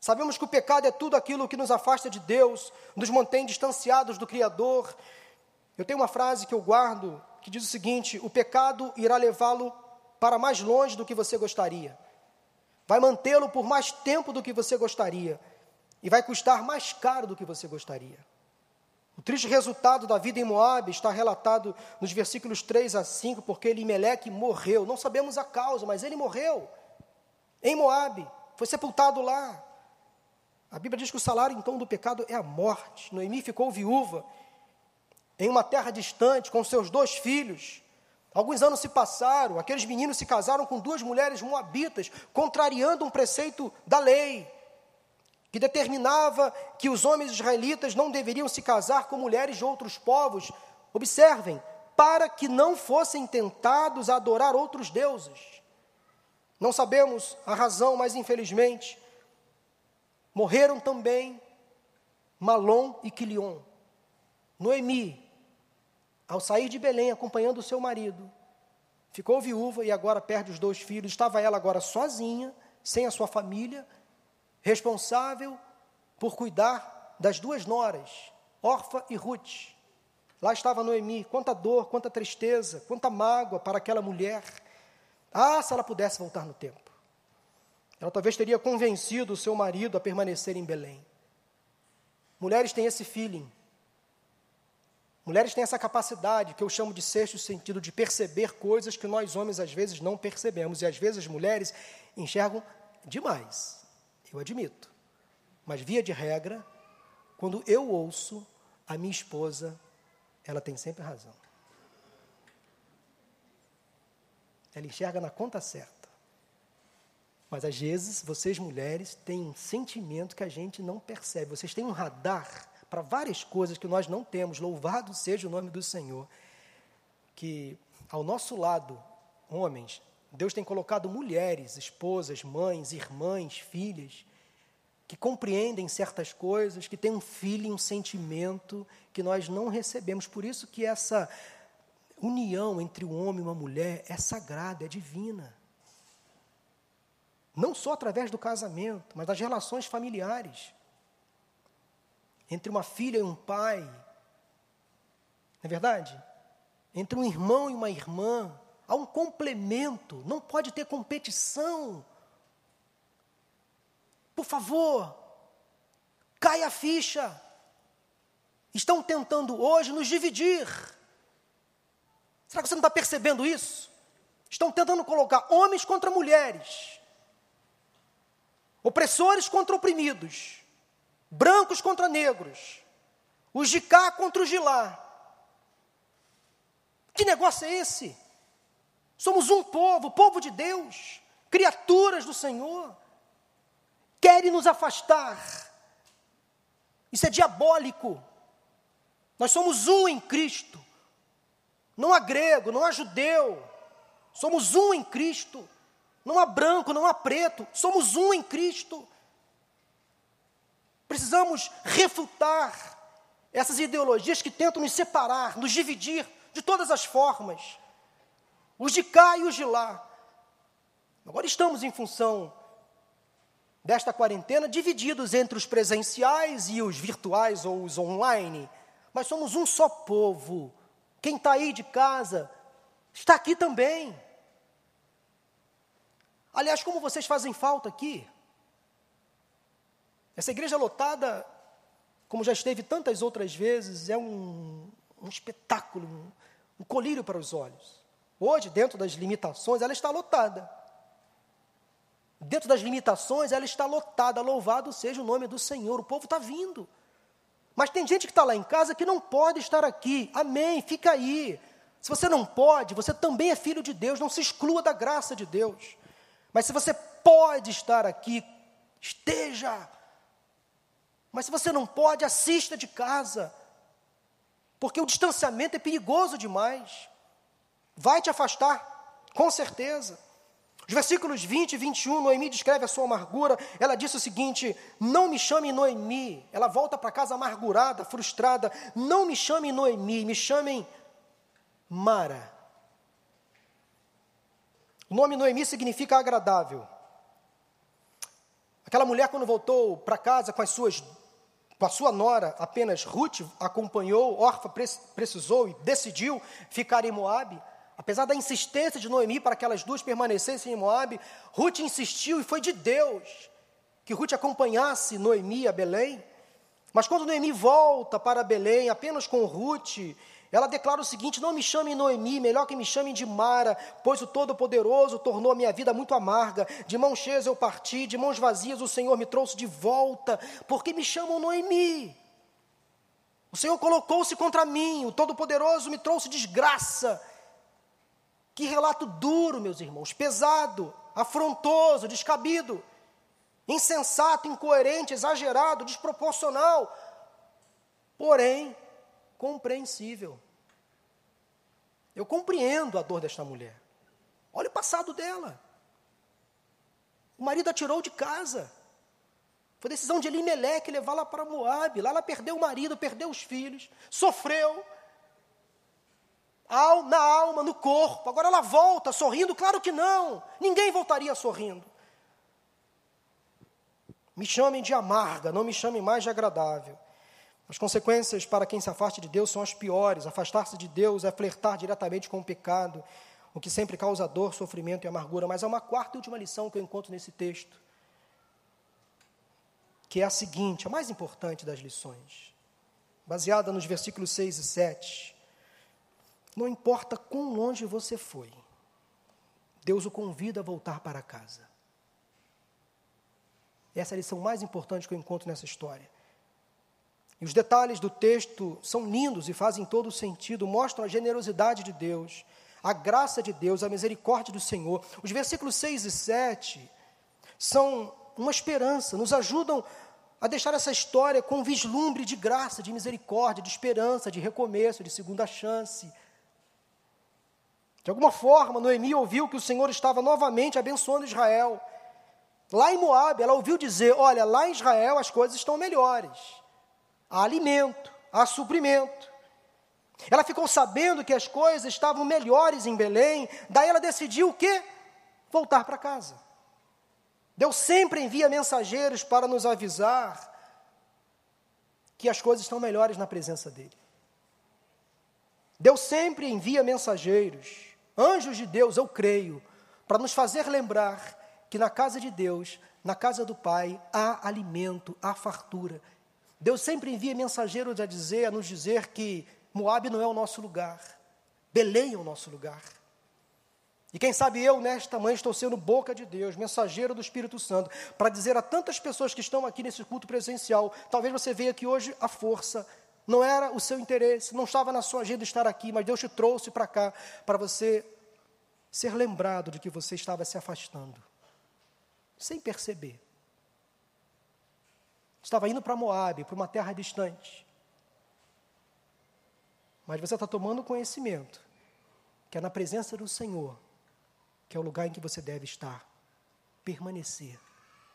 Speaker 1: Sabemos que o pecado é tudo aquilo que nos afasta de Deus, nos mantém distanciados do Criador. Eu tenho uma frase que eu guardo que diz o seguinte: o pecado irá levá-lo para mais longe do que você gostaria. Vai mantê-lo por mais tempo do que você gostaria. E vai custar mais caro do que você gostaria. O triste resultado da vida em Moab está relatado nos versículos 3 a 5, porque Elimeleque morreu. Não sabemos a causa, mas ele morreu em Moab, foi sepultado lá. A Bíblia diz que o salário então do pecado é a morte. Noemi ficou viúva em uma terra distante com seus dois filhos. Alguns anos se passaram, aqueles meninos se casaram com duas mulheres moabitas, contrariando um preceito da lei, que determinava que os homens israelitas não deveriam se casar com mulheres de outros povos. Observem, para que não fossem tentados a adorar outros deuses. Não sabemos a razão, mas infelizmente, morreram também Malom e Quilion. Noemi, ao sair de Belém, acompanhando o seu marido, ficou viúva e agora perde os dois filhos. Estava ela agora sozinha, sem a sua família, responsável por cuidar das duas noras, Orfa e Ruth. Lá estava Noemi, quanta dor, quanta tristeza, quanta mágoa para aquela mulher. Ah, se ela pudesse voltar no tempo. Ela talvez teria convencido o seu marido a permanecer em Belém. Mulheres têm esse feeling. Mulheres têm essa capacidade, que eu chamo de sexto sentido, de perceber coisas que nós homens às vezes não percebemos. E às vezes as mulheres enxergam demais, eu admito. Mas, via de regra, quando eu ouço a minha esposa, ela tem sempre razão. Ela enxerga na conta certa. Mas às vezes vocês mulheres têm um sentimento que a gente não percebe. Vocês têm um radar para várias coisas que nós não temos. Louvado seja o nome do Senhor. Que ao nosso lado, homens, Deus tem colocado mulheres, esposas, mães, irmãs, filhas, que compreendem certas coisas, que têm um feeling, um sentimento que nós não recebemos. Por isso que essa união entre um homem e uma mulher é sagrada, é divina. Não só através do casamento, mas das relações familiares entre uma filha e um pai, não é verdade? Entre um irmão e uma irmã, há um complemento, não pode ter competição. Por favor, caia a ficha. Estão tentando hoje nos dividir. Será que você não está percebendo isso? Estão tentando colocar homens contra mulheres, opressores contra oprimidos, brancos contra negros, os de cá contra os de lá. Que negócio é esse? Somos um povo, povo de Deus, criaturas do Senhor. Querem nos afastar. Isso é diabólico. Nós somos um em Cristo. Não há grego, não há judeu. Somos um em Cristo. Não há branco, não há preto. Somos um em Cristo. Precisamos refutar essas ideologias que tentam nos separar, nos dividir de todas as formas. Os de cá e os de lá. Agora estamos em função desta quarentena divididos entre os presenciais e os virtuais ou os online, mas somos um só povo. Quem está aí de casa está aqui também. Aliás, como vocês fazem falta aqui. Essa igreja lotada, como já esteve tantas outras vezes, é um, um espetáculo, um, um colírio para os olhos. Hoje, dentro das limitações, ela está lotada. Dentro das limitações, ela está lotada. Louvado seja o nome do Senhor. O povo está vindo. Mas tem gente que está lá em casa que não pode estar aqui. Amém, fica aí. Se você não pode, você também é filho de Deus. Não se exclua da graça de Deus. Mas se você pode estar aqui, esteja. Mas se você não pode, assista de casa. Porque o distanciamento é perigoso demais. Vai te afastar, com certeza. Os versículos 20 e 21, Noemi descreve a sua amargura. Ela disse o seguinte: Não me chame Noemi. Ela volta para casa amargurada, frustrada. Não me chame Noemi, me chamem Mara. O nome Noemi significa agradável. Aquela mulher, quando voltou para casa com as suas com a sua nora, apenas Ruth acompanhou, Orfa precisou e decidiu ficar em Moabe. Apesar da insistência de Noemi para que elas duas permanecessem em Moabe, Ruth insistiu e foi de Deus que Ruth acompanhasse Noemi a Belém. Mas quando Noemi volta para Belém, apenas com Ruth ela declara o seguinte: Não me chamem Noemi, melhor que me chamem de Mara, pois o Todo-Poderoso tornou a minha vida muito amarga. De mãos cheias eu parti, de mãos vazias o Senhor me trouxe de volta, porque me chamam Noemi. O Senhor colocou-se contra mim, o Todo-Poderoso me trouxe desgraça. Que relato duro, meus irmãos, pesado, afrontoso, descabido, insensato, incoerente, exagerado, desproporcional. Porém, compreensível. Eu compreendo a dor desta mulher. Olha o passado dela. O marido a tirou de casa. Foi decisão de Elimeleque levá-la para Moab. Lá ela perdeu o marido, perdeu os filhos, sofreu. Na alma, no corpo. Agora ela volta sorrindo? Claro que não. Ninguém voltaria sorrindo. Me chamem de amarga, não me chamem mais de agradável. As consequências para quem se afaste de Deus são as piores. Afastar-se de Deus é flertar diretamente com o pecado, o que sempre causa dor, sofrimento e amargura. Mas há uma quarta e última lição que eu encontro nesse texto, que é a seguinte, a mais importante das lições, baseada nos versículos 6 e 7. Não importa quão longe você foi, Deus o convida a voltar para casa. Essa é a lição mais importante que eu encontro nessa história. E os detalhes do texto são lindos e fazem todo o sentido, mostram a generosidade de Deus, a graça de Deus, a misericórdia do Senhor. Os versículos 6 e 7 são uma esperança, nos ajudam a deixar essa história com um vislumbre de graça, de misericórdia, de esperança, de recomeço, de segunda chance. De alguma forma, Noemi ouviu que o Senhor estava novamente abençoando Israel. Lá em Moab, ela ouviu dizer: Olha, lá em Israel as coisas estão melhores há alimento, há suprimento. Ela ficou sabendo que as coisas estavam melhores em Belém, daí ela decidiu o quê? Voltar para casa. Deus sempre envia mensageiros para nos avisar que as coisas estão melhores na presença dEle. Deus sempre envia mensageiros, anjos de Deus, eu creio, para nos fazer lembrar que na casa de Deus, na casa do Pai, há alimento, há fartura, Deus sempre envia mensageiros a dizer, a nos dizer que Moab não é o nosso lugar. Belém é o nosso lugar. E quem sabe eu, nesta manhã, estou sendo boca de Deus, mensageiro do Espírito Santo, para dizer a tantas pessoas que estão aqui nesse culto presencial, talvez você veja aqui hoje a força, não era o seu interesse, não estava na sua agenda estar aqui, mas Deus te trouxe para cá, para você ser lembrado de que você estava se afastando, sem perceber. Estava indo para Moab, para uma terra distante. Mas você está tomando conhecimento que é na presença do Senhor que é o lugar em que você deve estar, permanecer,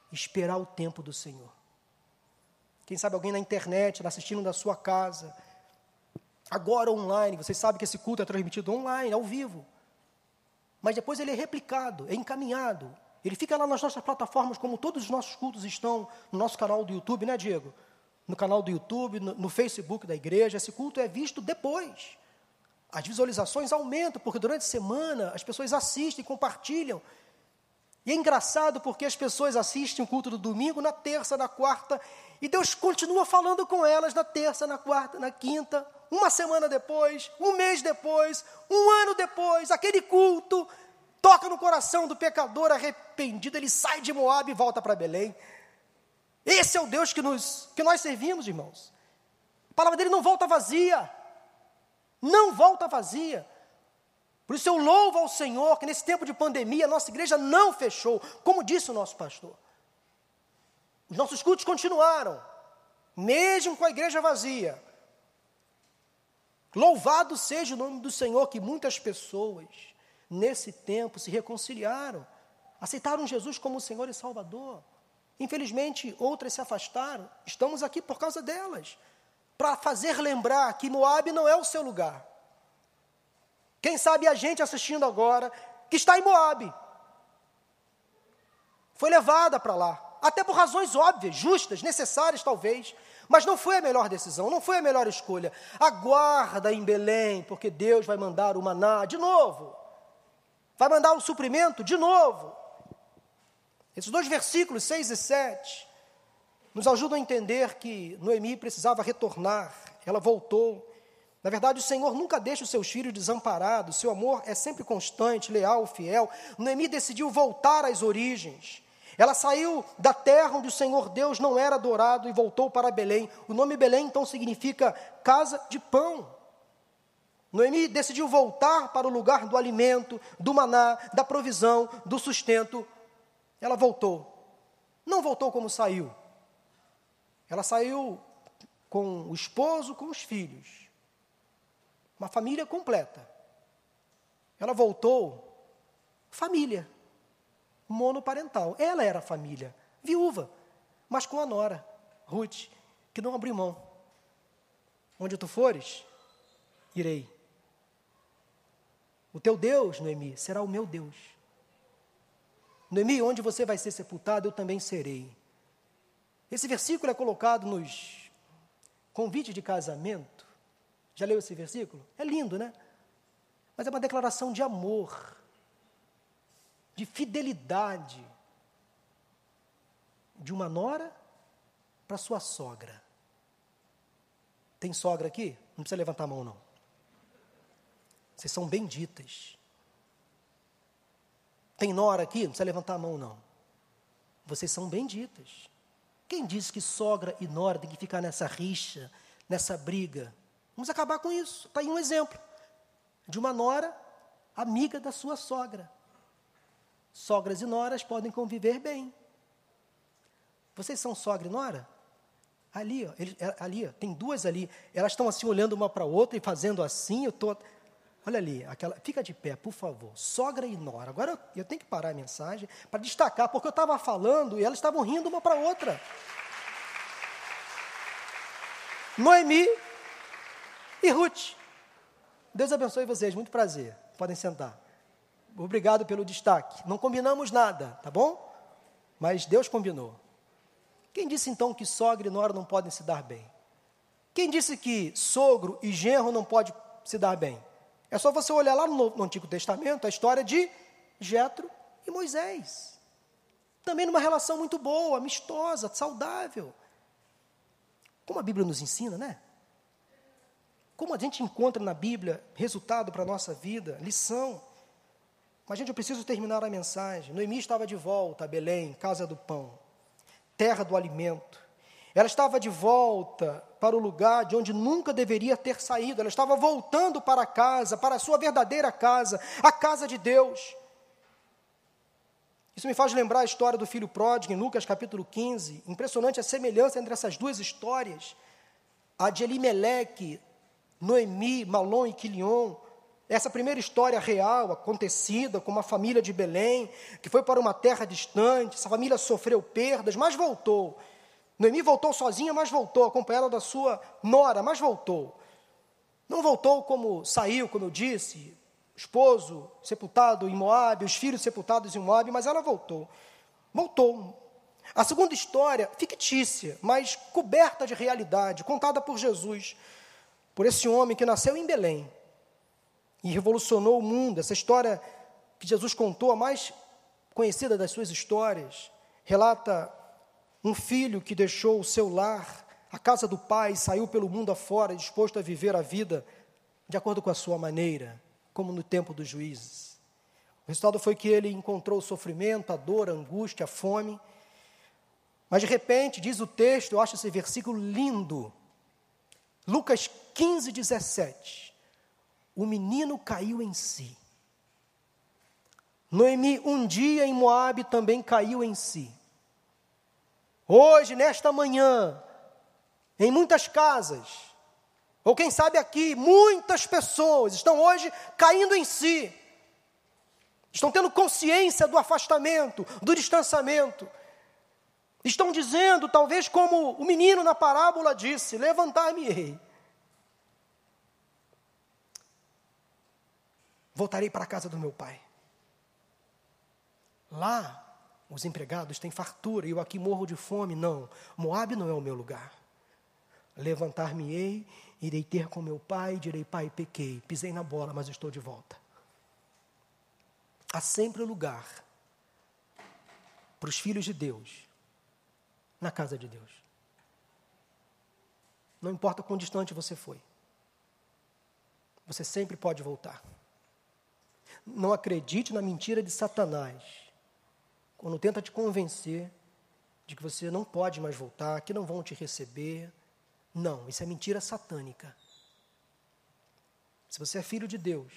Speaker 1: esperar o tempo do Senhor. Quem sabe alguém na internet, assistindo da sua casa, agora online, vocês sabem que esse culto é transmitido online, ao vivo. Mas depois ele é replicado, é encaminhado. Ele fica lá nas nossas plataformas, como todos os nossos cultos estão no nosso canal do YouTube, né, Diego? No canal do YouTube, no, no Facebook da igreja. Esse culto é visto depois. As visualizações aumentam, porque durante a semana as pessoas assistem, compartilham. E é engraçado porque as pessoas assistem o culto do domingo, na terça, na quarta, e Deus continua falando com elas na terça, na quarta, na quinta, uma semana depois, um mês depois, um ano depois, aquele culto toca no coração do pecador arrependido, ele sai de Moab e volta para Belém. Esse é o Deus que, nos, que nós servimos, irmãos. A palavra dele não volta vazia não volta vazia. Por isso eu louvo ao Senhor que nesse tempo de pandemia a nossa igreja não fechou, como disse o nosso pastor. Os nossos cultos continuaram, mesmo com a igreja vazia. Louvado seja o nome do Senhor que muitas pessoas nesse tempo se reconciliaram, aceitaram Jesus como Senhor e Salvador. Infelizmente, outras se afastaram. Estamos aqui por causa delas para fazer lembrar que Moab não é o seu lugar. Quem sabe a gente assistindo agora, que está em Moab, foi levada para lá, até por razões óbvias, justas, necessárias talvez, mas não foi a melhor decisão, não foi a melhor escolha. Aguarda em Belém, porque Deus vai mandar o maná de novo, vai mandar o suprimento de novo. Esses dois versículos, 6 e 7, nos ajudam a entender que Noemi precisava retornar, ela voltou. Na verdade, o Senhor nunca deixa os seus filhos desamparados, seu amor é sempre constante, leal, fiel. Noemi decidiu voltar às origens. Ela saiu da terra onde o Senhor Deus não era adorado e voltou para Belém. O nome Belém então significa casa de pão. Noemi decidiu voltar para o lugar do alimento, do maná, da provisão, do sustento. Ela voltou. Não voltou como saiu. Ela saiu com o esposo, com os filhos. Uma família completa. Ela voltou, família, monoparental. Ela era família, viúva, mas com a nora, Ruth, que não abriu mão. Onde tu fores, irei. O teu Deus, Noemi, será o meu Deus. Noemi, onde você vai ser sepultado, eu também serei. Esse versículo é colocado nos convites de casamento. Já leu esse versículo? É lindo, né? Mas é uma declaração de amor, de fidelidade de uma nora para sua sogra. Tem sogra aqui? Não precisa levantar a mão, não. Vocês são benditas. Tem nora aqui? Não precisa levantar a mão, não. Vocês são benditas. Quem diz que sogra e nora tem que ficar nessa rixa, nessa briga? Vamos acabar com isso. Está aí um exemplo de uma nora amiga da sua sogra. Sogras e noras podem conviver bem. Vocês são sogra e nora? Ali, ó, ele, é, ali ó, tem duas ali. Elas estão assim olhando uma para a outra e fazendo assim. Eu tô, olha ali, aquela, fica de pé, por favor. Sogra e nora. Agora eu, eu tenho que parar a mensagem para destacar, porque eu estava falando e elas estavam rindo uma para outra. Noemi e Ruth. Deus abençoe vocês, muito prazer. Podem sentar. Obrigado pelo destaque. Não combinamos nada, tá bom? Mas Deus combinou. Quem disse então que sogra e nora não podem se dar bem? Quem disse que sogro e genro não podem se dar bem? É só você olhar lá no, no Antigo Testamento a história de Jetro e Moisés. Também numa relação muito boa, amistosa, saudável. Como a Bíblia nos ensina, né? como a gente encontra na Bíblia resultado para a nossa vida, lição. Mas, gente, eu preciso terminar a mensagem. Noemi estava de volta a Belém, casa do pão, terra do alimento. Ela estava de volta para o lugar de onde nunca deveria ter saído. Ela estava voltando para casa, para a sua verdadeira casa, a casa de Deus. Isso me faz lembrar a história do filho pródigo em Lucas capítulo 15. Impressionante a semelhança entre essas duas histórias. A de Elimeleque, Noemi, Malom e Quilion. Essa primeira história real, acontecida com uma família de Belém, que foi para uma terra distante, essa família sofreu perdas, mas voltou. Noemi voltou sozinha, mas voltou, acompanhada da sua nora, mas voltou. Não voltou como saiu, como eu disse, esposo sepultado em Moabe, os filhos sepultados em Moabe, mas ela voltou. Voltou. A segunda história, fictícia, mas coberta de realidade, contada por Jesus, por esse homem que nasceu em Belém, e revolucionou o mundo. Essa história que Jesus contou, a mais conhecida das suas histórias, relata um filho que deixou o seu lar, a casa do pai, saiu pelo mundo afora, disposto a viver a vida de acordo com a sua maneira, como no tempo dos juízes. O resultado foi que ele encontrou o sofrimento, a dor, a angústia, a fome. Mas de repente, diz o texto, eu acho esse versículo lindo. Lucas 15, 17 o menino caiu em si. Noemi, um dia em Moabe, também caiu em si. Hoje, nesta manhã, em muitas casas, ou quem sabe aqui, muitas pessoas estão hoje caindo em si. Estão tendo consciência do afastamento, do distanciamento. Estão dizendo, talvez como o menino na parábola disse: Levantar-me-ei voltarei para a casa do meu pai. Lá, os empregados têm fartura e eu aqui morro de fome. Não, Moab não é o meu lugar. Levantar-me-ei, irei ter com meu pai, direi: Pai, pequei, pisei na bola, mas estou de volta. Há sempre lugar para os filhos de Deus na casa de Deus. Não importa quão distante você foi, você sempre pode voltar. Não acredite na mentira de Satanás. Quando tenta te convencer de que você não pode mais voltar, que não vão te receber. Não, isso é mentira satânica. Se você é filho de Deus,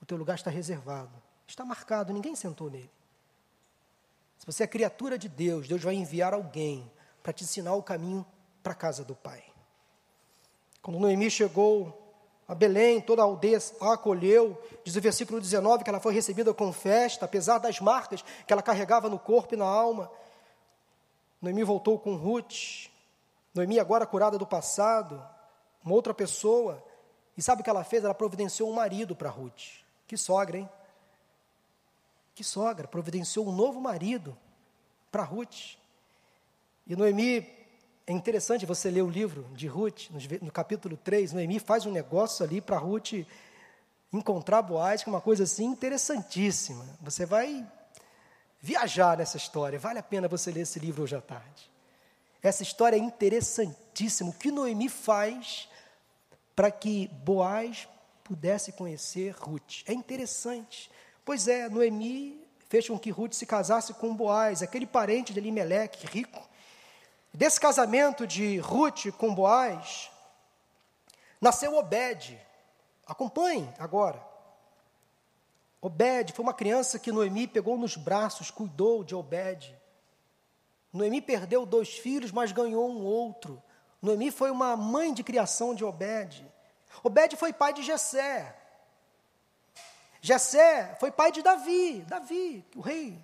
Speaker 1: o teu lugar está reservado, está marcado, ninguém sentou nele. Se você é criatura de Deus, Deus vai enviar alguém para te ensinar o caminho para a casa do Pai. Quando Noemi chegou a Belém, toda a aldeia a acolheu. Diz o versículo 19 que ela foi recebida com festa, apesar das marcas que ela carregava no corpo e na alma. Noemi voltou com Ruth. Noemi, agora curada do passado, uma outra pessoa. E sabe o que ela fez? Ela providenciou um marido para Ruth. Que sogra, hein? Que sogra, providenciou um novo marido para Ruth. E Noemi é interessante você ler o livro de Ruth, no, capítulo 3, Noemi faz um negócio ali para Ruth encontrar Boaz, que é uma coisa assim interessantíssima. Você vai viajar nessa história, vale a pena você ler esse livro hoje à tarde. Essa história é interessantíssima. O que Noemi faz para que Boaz pudesse conhecer Ruth? É interessante. Pois é, Noemi fez com que Ruth se casasse com Boaz, aquele parente de Elimelec, rico, Desse casamento de Ruth com Boaz, nasceu Obed. Acompanhe agora. Obed foi uma criança que Noemi pegou nos braços, cuidou de Obed. Noemi perdeu dois filhos, mas ganhou um outro. Noemi foi uma mãe de criação de Obed. Obed foi pai de Jessé. Jessé foi pai de Davi, Davi, o rei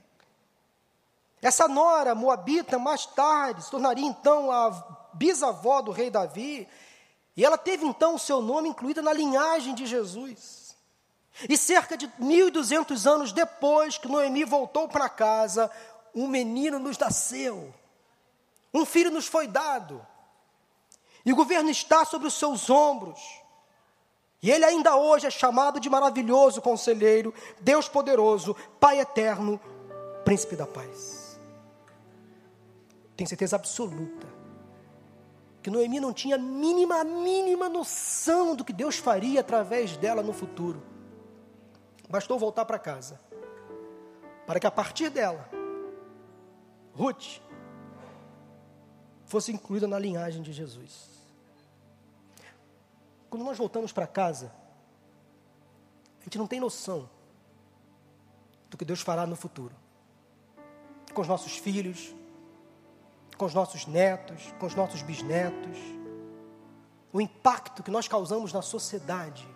Speaker 1: essa nora moabita, mais tarde, se tornaria então a bisavó do rei Davi, e ela teve então o seu nome incluído na linhagem de Jesus. E cerca de 1.200 anos depois que Noemi voltou para casa, um menino nos nasceu, um filho nos foi dado, e o governo está sobre os seus ombros. E ele ainda hoje é chamado de maravilhoso conselheiro, Deus poderoso, Pai eterno, Príncipe da paz. Tenho certeza absoluta que Noemi não tinha a mínima, a mínima noção do que Deus faria através dela no futuro. Bastou voltar para casa, para que a partir dela, Ruth fosse incluída na linhagem de Jesus. Quando nós voltamos para casa, a gente não tem noção do que Deus fará no futuro. Com os nossos filhos, com os nossos netos, com os nossos bisnetos. O impacto que nós causamos na sociedade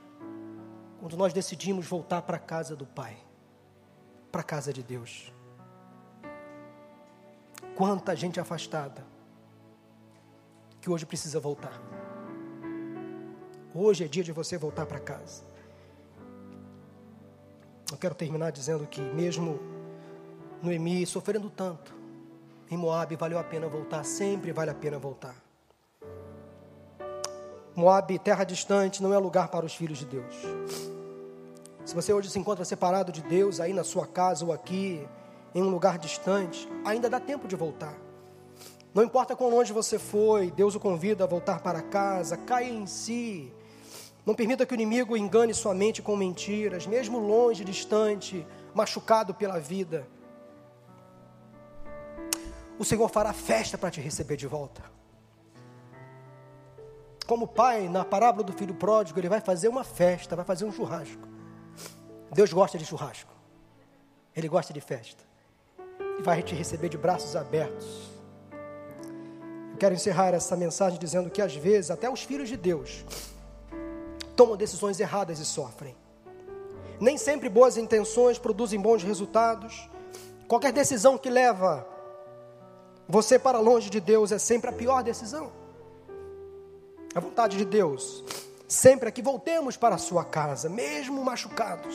Speaker 1: quando nós decidimos voltar para a casa do Pai, para a casa de Deus. Quanta gente afastada que hoje precisa voltar. Hoje é dia de você voltar para casa. Eu quero terminar dizendo que, mesmo Noemi sofrendo tanto, em Moab valeu a pena voltar, sempre vale a pena voltar. Moab, terra distante, não é lugar para os filhos de Deus. Se você hoje se encontra separado de Deus, aí na sua casa ou aqui, em um lugar distante, ainda dá tempo de voltar. Não importa quão longe você foi, Deus o convida a voltar para casa, caia em si, não permita que o inimigo engane sua mente com mentiras, mesmo longe, distante, machucado pela vida. O Senhor fará festa para te receber de volta. Como pai, na parábola do filho pródigo, ele vai fazer uma festa, vai fazer um churrasco. Deus gosta de churrasco. Ele gosta de festa. E vai te receber de braços abertos. Eu quero encerrar essa mensagem dizendo que às vezes até os filhos de Deus tomam decisões erradas e sofrem. Nem sempre boas intenções produzem bons resultados. Qualquer decisão que leva você para longe de Deus é sempre a pior decisão. A vontade de Deus sempre é que voltemos para a sua casa, mesmo machucados.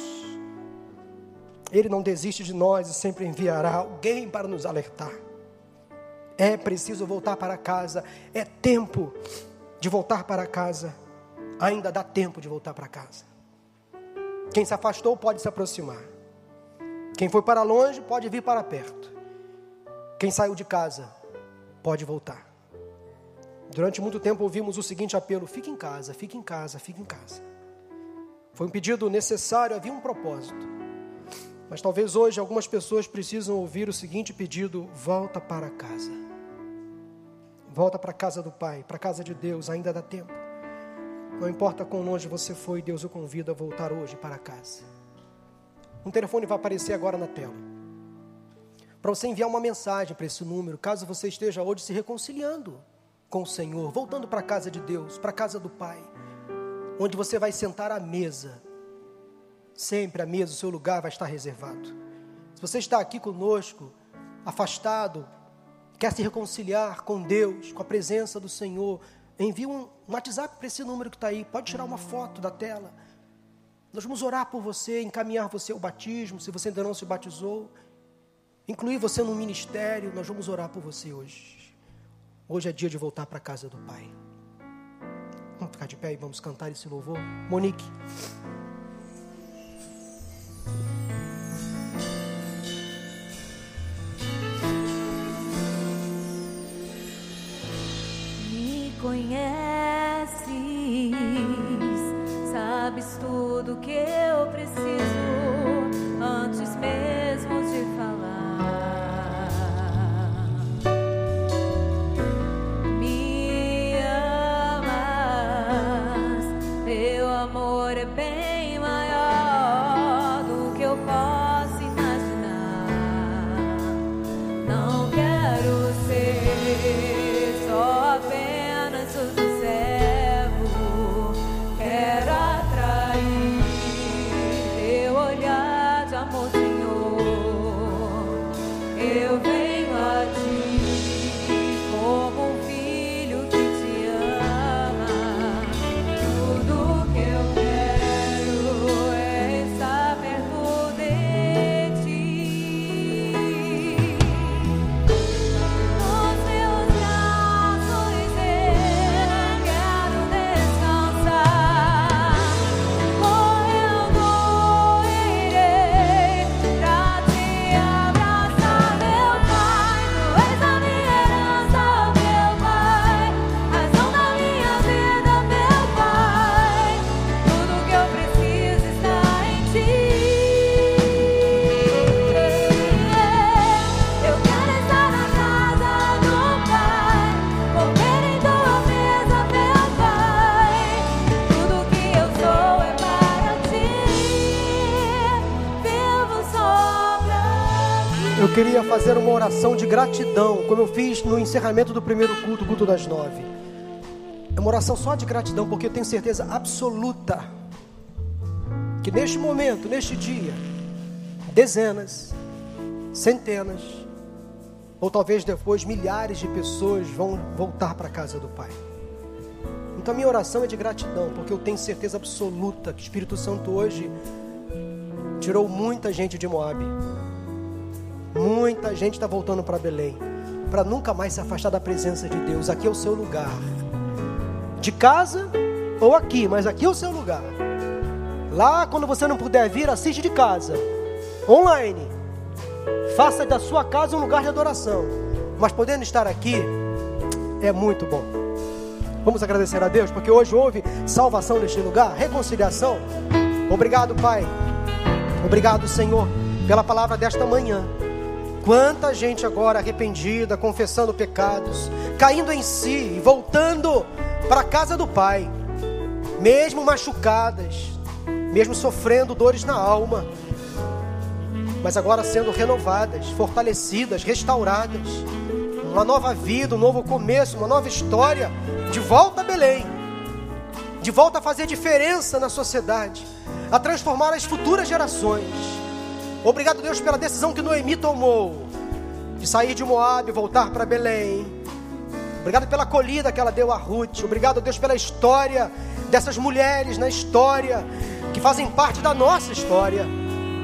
Speaker 1: Ele não desiste de nós e sempre enviará alguém para nos alertar. É preciso voltar para casa, é tempo de voltar para casa ainda dá tempo de voltar para casa. Quem se afastou pode se aproximar. Quem foi para longe pode vir para perto. Quem saiu de casa pode voltar. Durante muito tempo ouvimos o seguinte apelo: fique em casa, fique em casa, fique em casa. Foi um pedido necessário, havia um propósito. Mas talvez hoje algumas pessoas precisam ouvir o seguinte pedido: volta para casa. Volta para a casa do Pai, para a casa de Deus, ainda dá tempo. Não importa quão longe você foi, Deus o convida a voltar hoje para casa. Um telefone vai aparecer agora na tela. Para você enviar uma mensagem para esse número, caso você esteja hoje se reconciliando com o Senhor, voltando para a casa de Deus, para a casa do Pai, onde você vai sentar à mesa. Sempre à mesa, o seu lugar vai estar reservado. Se você está aqui conosco, afastado, quer se reconciliar com Deus, com a presença do Senhor, envie um, WhatsApp para esse número que está aí. Pode tirar uma foto da tela. Nós vamos orar por você, encaminhar você ao batismo, se você ainda não se batizou. Incluir você no ministério. Nós vamos orar por você hoje. Hoje é dia de voltar para a casa do Pai. Vamos ficar de pé e vamos cantar esse louvor. Monique.
Speaker 2: conheces, sabes tudo que eu preciso
Speaker 1: fazer uma oração de gratidão, como eu fiz no encerramento do primeiro culto, culto das nove. É uma oração só de gratidão, porque eu tenho certeza absoluta que neste momento, neste dia, dezenas, centenas, ou talvez depois milhares de pessoas vão voltar para a casa do Pai. Então a minha oração é de gratidão, porque eu tenho certeza absoluta que o Espírito Santo hoje tirou muita gente de Moab. Muita gente está voltando para Belém, para nunca mais se afastar da presença de Deus. Aqui é o seu lugar. De casa ou aqui, mas aqui é o seu lugar. Lá, quando você não puder vir, assiste de casa, online. Faça da sua casa um lugar de adoração. Mas podendo estar aqui, é muito bom. Vamos agradecer a Deus, porque hoje houve salvação neste lugar, reconciliação. Obrigado, Pai. Obrigado, Senhor, pela palavra desta manhã. Quanta gente agora arrependida, confessando pecados, caindo em si e voltando para a casa do Pai, mesmo machucadas, mesmo sofrendo dores na alma, mas agora sendo renovadas, fortalecidas, restauradas. Uma nova vida, um novo começo, uma nova história, de volta a Belém, de volta a fazer diferença na sociedade, a transformar as futuras gerações. Obrigado, Deus, pela decisão que Noemi tomou de sair de Moab e voltar para Belém. Obrigado pela acolhida que ela deu a Ruth. Obrigado, Deus, pela história dessas mulheres na história que fazem parte da nossa história.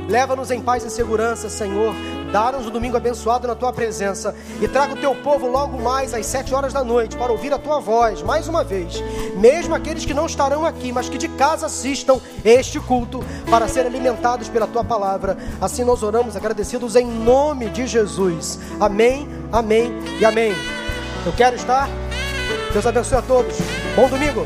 Speaker 1: Leva-nos em paz e segurança, Senhor. Dá-nos um domingo abençoado na tua presença. E traga o teu povo logo mais às sete horas da noite para ouvir a tua voz, mais uma vez. Mesmo aqueles que não estarão aqui, mas que de casa assistam este culto para serem alimentados pela tua palavra. Assim nós oramos agradecidos em nome de Jesus. Amém, amém e amém. Eu quero estar. Deus abençoe a todos. Bom domingo.